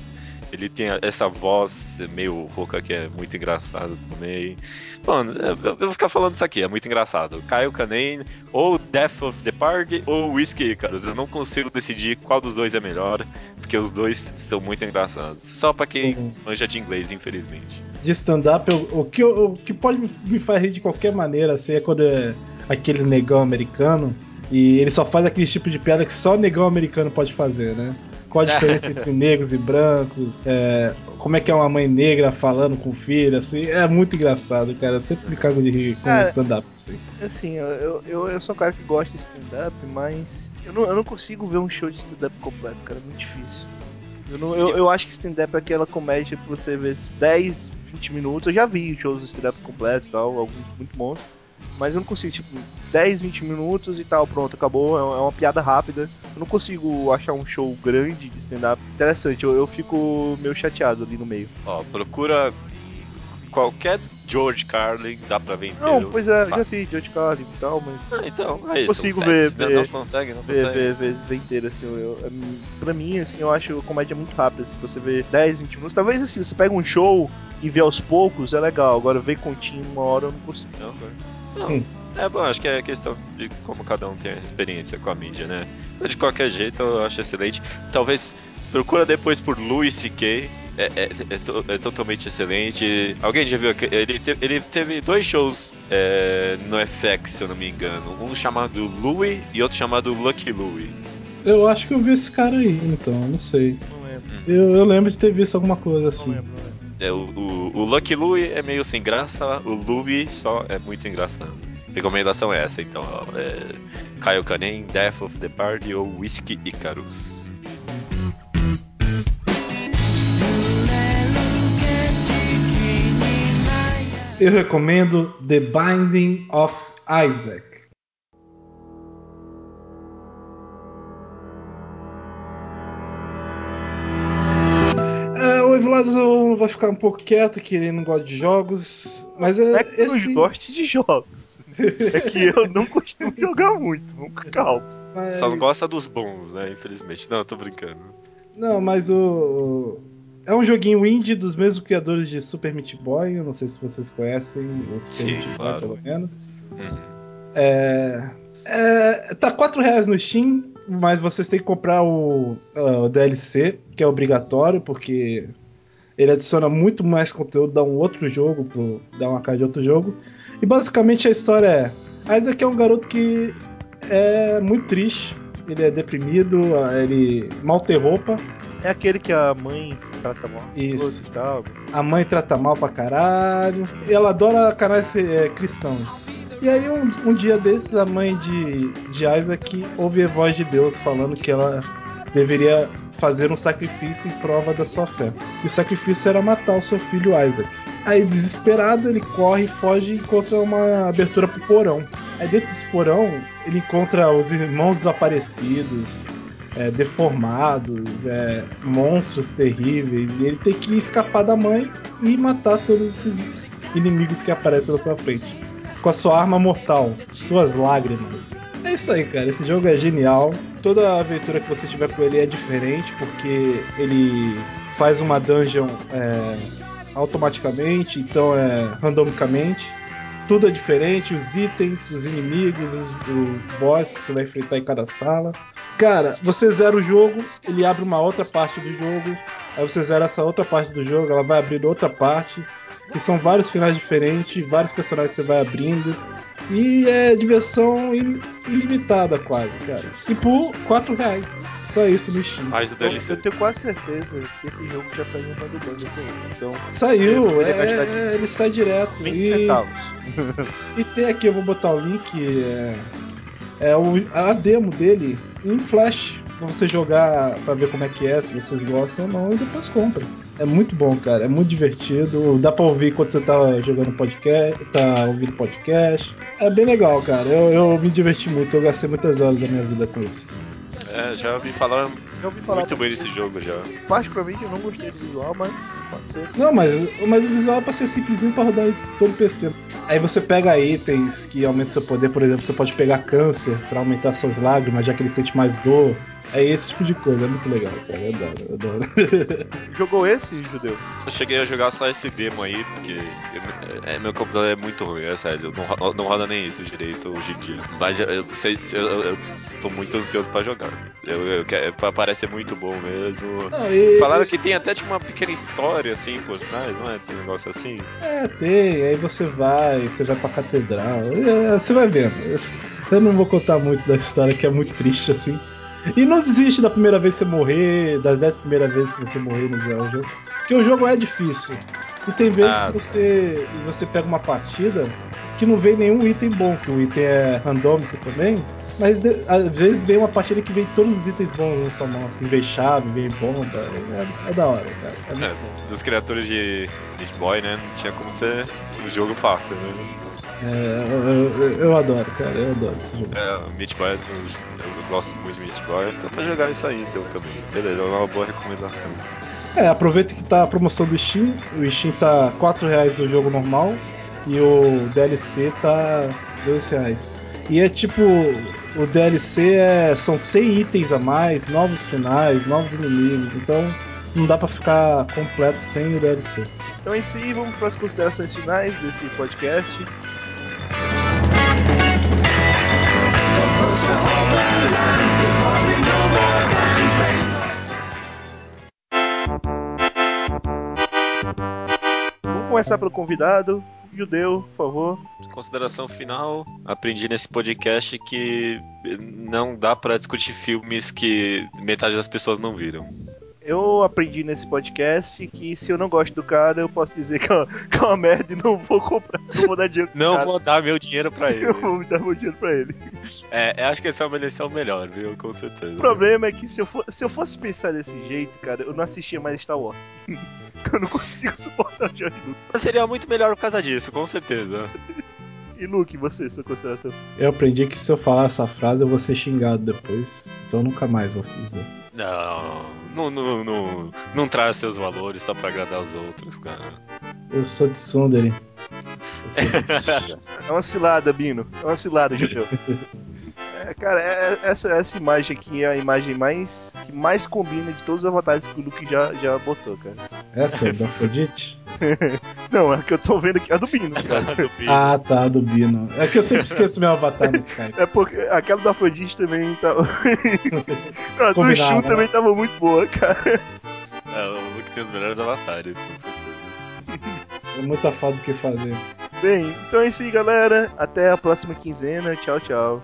Ele tem essa voz meio rouca que é muito engraçado também. Mano, eu, vou ficar falando isso aqui, é muito engraçado. Kyle Kinane, ou Death of the Party, ou Whiskey Icarus. Eu não consigo decidir qual dos dois é melhor, porque os dois são muito engraçados. Só pra quem Uhum. manja de inglês, infelizmente. De stand-up, o, que, o que pode me- me fazer rir de qualquer maneira, assim, é quando é aquele negão americano e ele só faz aquele tipo de piada que só negão americano pode fazer, né? Qual a <laughs> diferença entre negros e brancos? é, como é que é uma mãe negra falando com o filho, assim? É muito engraçado, cara. Eu sempre me cago de rir com stand-up, assim. Assim, eu, eu, eu sou um cara que gosta de stand-up, mas eu não, eu não consigo ver um show de stand-up completo, cara. É muito difícil. Eu, não, eu, eu acho que stand-up é aquela comédia pra você ver 10, 20 minutos. Eu já vi shows de stand-up completo e tal, alguns muito bons. Mas eu não consigo, tipo, 10, 20 minutos e tal, pronto, acabou. É uma, é uma piada rápida. Eu não consigo achar um show grande de stand-up interessante. Eu, eu fico meio chateado ali no meio. Ó, procura qualquer George Carlin, dá pra ver inteiro. Não, pois é, já vi George Carlin e tal, mas Ah, então, é isso. Consigo ver-. Não, ver- não consegue, não ver, consegue. ver, ver, ver inteiro, assim, eu, eu, pra mim, assim, eu acho comédia muito rápida, assim, você vê 10, 20 minutos, talvez, assim, você pega um show e vê aos poucos, é legal, agora ver contínuo uma hora eu não consigo. Não, não. É bom, acho que é questão de como cada um tem a experiência com a mídia, né? Mas de qualquer jeito, eu acho excelente. Talvez procura depois por Louis C.K. É, é, é to- é totalmente excelente. Alguém já viu? Ele, te- ele teve dois shows é, no FX, se eu não me engano. Um chamado Louis e outro chamado Lucky Louie. Eu acho que eu vi esse cara aí, então, não sei. Não lembro, Eu, eu lembro de ter visto alguma coisa não assim. lembro, não lembro. É, o, o, o Lucky Louie é meio sem graça, o Louie só é muito engraçado. Recomendação é essa, então. Ó, é Kyle Death of the Party ou Whiskey Icarus. Eu recomendo The Binding of Isaac. Vai ficar um pouco quieto, que ele não gosta de jogos. Mas Não é, é que eu esse, goste de jogos. <laughs> É que eu não costumo jogar muito, vamos com calma. mas- Só não gosta dos bons, né? Infelizmente. Não, tô brincando. Não, mas o. É um joguinho indie dos mesmos criadores de Super Meat Boy. Eu não sei se vocês conhecem o Super Sim, Meat Boy, claro. pelo menos. Uhum. É, é, tá 4 reais no Steam, mas vocês têm que comprar o, ah, o DLC, que é obrigatório, porque ele adiciona muito mais conteúdo, dá um outro jogo, pro, dá uma cara de outro jogo. E basicamente a história é: Isaac é um garoto que é muito triste, ele é deprimido, ele mal tem roupa, É aquele que a mãe trata mal Isso. e tal. a mãe trata mal pra caralho, e ela adora canais eh, cristãos. E aí um, um dia desses a mãe de, de Isaac ouve a voz de Deus falando que ela deveria fazer um sacrifício em prova da sua fé. E o sacrifício era matar o seu filho Isaac. Aí desesperado ele corre, foge e encontra uma abertura pro porão. Aí dentro desse porão ele encontra os irmãos desaparecidos, é, deformados, é, monstros terríveis, e ele tem que escapar da mãe e matar todos esses inimigos que aparecem na sua frente. Com a sua arma mortal, suas lágrimas. É isso aí, cara. Esse jogo é genial. Toda aventura que você tiver com ele é diferente, porque ele faz uma dungeon é, automaticamente, então é randomicamente. Tudo é diferente, os itens, os inimigos, os, os boss que você vai enfrentar em cada sala. Cara, você zera o jogo, ele abre uma outra parte do jogo, aí você zera essa outra parte do jogo, ela vai abrir outra parte, e são vários finais diferentes, vários personagens que você vai abrindo, e é diversão il- ilimitada quase, cara. E por 4 reais, só isso no Steam. Mais do Então, DLC. eu tenho quase certeza que esse jogo já saiu no Bando Bando Então, Saiu, Ele vai estar é, ele sai direto. 20 e, centavos. <laughs> E tem aqui, eu vou botar o link, é, é o, a demo dele em flash, pra você jogar, pra ver como é que é, se vocês gostam ou não, e depois compra. É muito bom, cara, é muito divertido, dá pra ouvir quando você tá jogando podcast, tá ouvindo podcast. É bem legal, cara, eu, eu me diverti muito, eu gastei muitas horas da minha vida com isso. É, já ouvi falar Já ouvi falar muito bem desse jogo já. Particularmente eu não gostei do visual, mas pode ser. Não, mas, mas o visual é pra ser simplesinho pra rodar em todo PC. Aí você pega itens que aumentam seu poder, por exemplo, você pode pegar câncer pra aumentar suas lágrimas, já que ele sente mais dor. É esse tipo de coisa, é muito legal, cara. Eu adoro, eu adoro. <laughs> Jogou esse, Judeu? Eu cheguei a jogar só esse demo aí, porque eu- é, meu computador é muito ruim, é sério. Não, não roda nem isso direito hoje em dia. Mas eu, eu, sei, eu, eu, eu tô muito ansioso pra jogar. Eu, eu, pa- parece muito bom mesmo. Não, e- Falaram que tem até tipo uma pequena história assim por trás, não é? Tem um negócio assim. É, tem, aí você vai, você vai pra catedral, é, você vai vendo. Eu não vou contar muito da história que é muito triste assim. E não desiste da primeira vez que você morrer, das dez primeiras vezes que você morrer no Zelda. Porque o jogo é difícil. E tem vezes Ah, que você, você pega uma partida que não vem nenhum item bom, que o item é randômico também. Mas às vezes vem uma partida que vem todos os itens bons na sua mão, assim, vem chave, vem bomba. É, é da hora, cara. É É, dos criadores de Meat Boy, né? Não tinha como ser um jogo fácil, né? É, eu, adoro, cara, eu adoro esse jogo. É, o Meat Boy, eu, eu gosto muito de Meat Boy, então pra jogar isso aí então também. Beleza, é uma boa recomendação. É, aproveita que tá a promoção do Steam. O Steam tá 4 reais o jogo normal e o DLC tá 2 reais. E é tipo, o DLC é, são 100 itens a mais, novos finais, novos inimigos, então não dá pra ficar completo sem o DLC. Então em si, vamos para as considerações finais desse podcast. Começar pelo convidado. Judeu, por favor. Consideração final, aprendi nesse podcast que não dá pra discutir filmes que metade das pessoas não viram. Eu aprendi nesse podcast que se eu não gosto do cara, eu posso dizer que é uma, <laughs> que é uma merda e não vou comprar, não vou dar dinheiro pro Não cara. vou dar meu dinheiro pra <laughs> ele. Eu vou dar meu dinheiro pra ele. É, eu acho que esse é o esse é melhor, viu? Com certeza. O problema é que se eu, for- se eu fosse pensar desse jeito, cara, eu não assistia mais Star Wars. <laughs> eu não consigo suportar o George Lucas. Mas seria muito melhor por causa disso, com certeza. E Luke, você, sua consideração? Eu aprendi que se eu falar essa frase eu vou ser xingado depois. Então eu nunca mais vou dizer. Não, não, não, não, não traz seus valores só pra agradar os outros, cara. Eu sou de sou- <laughs> É uma cilada, Bino. É uma cilada, Judeu. <laughs> É, cara, é- essa, essa imagem aqui é a imagem mais que mais combina de todos os avatares que o Luke já, já botou, cara. Essa é da Afrodite? <laughs> Não, é que eu tô vendo aqui é a do Bino, cara. <laughs> Do Bino. Ah, tá, do Bino. É que eu sempre esqueço meu avatar no Skype. É porque aquela da Afrodite também tava. <laughs> Não, a do Shun né? também tava muito boa, cara. É, o Luke tem os melhores avatares, com certeza. É muita falta do que fazer. Bem, então é isso aí, galera. Até a próxima quinzena. Tchau, tchau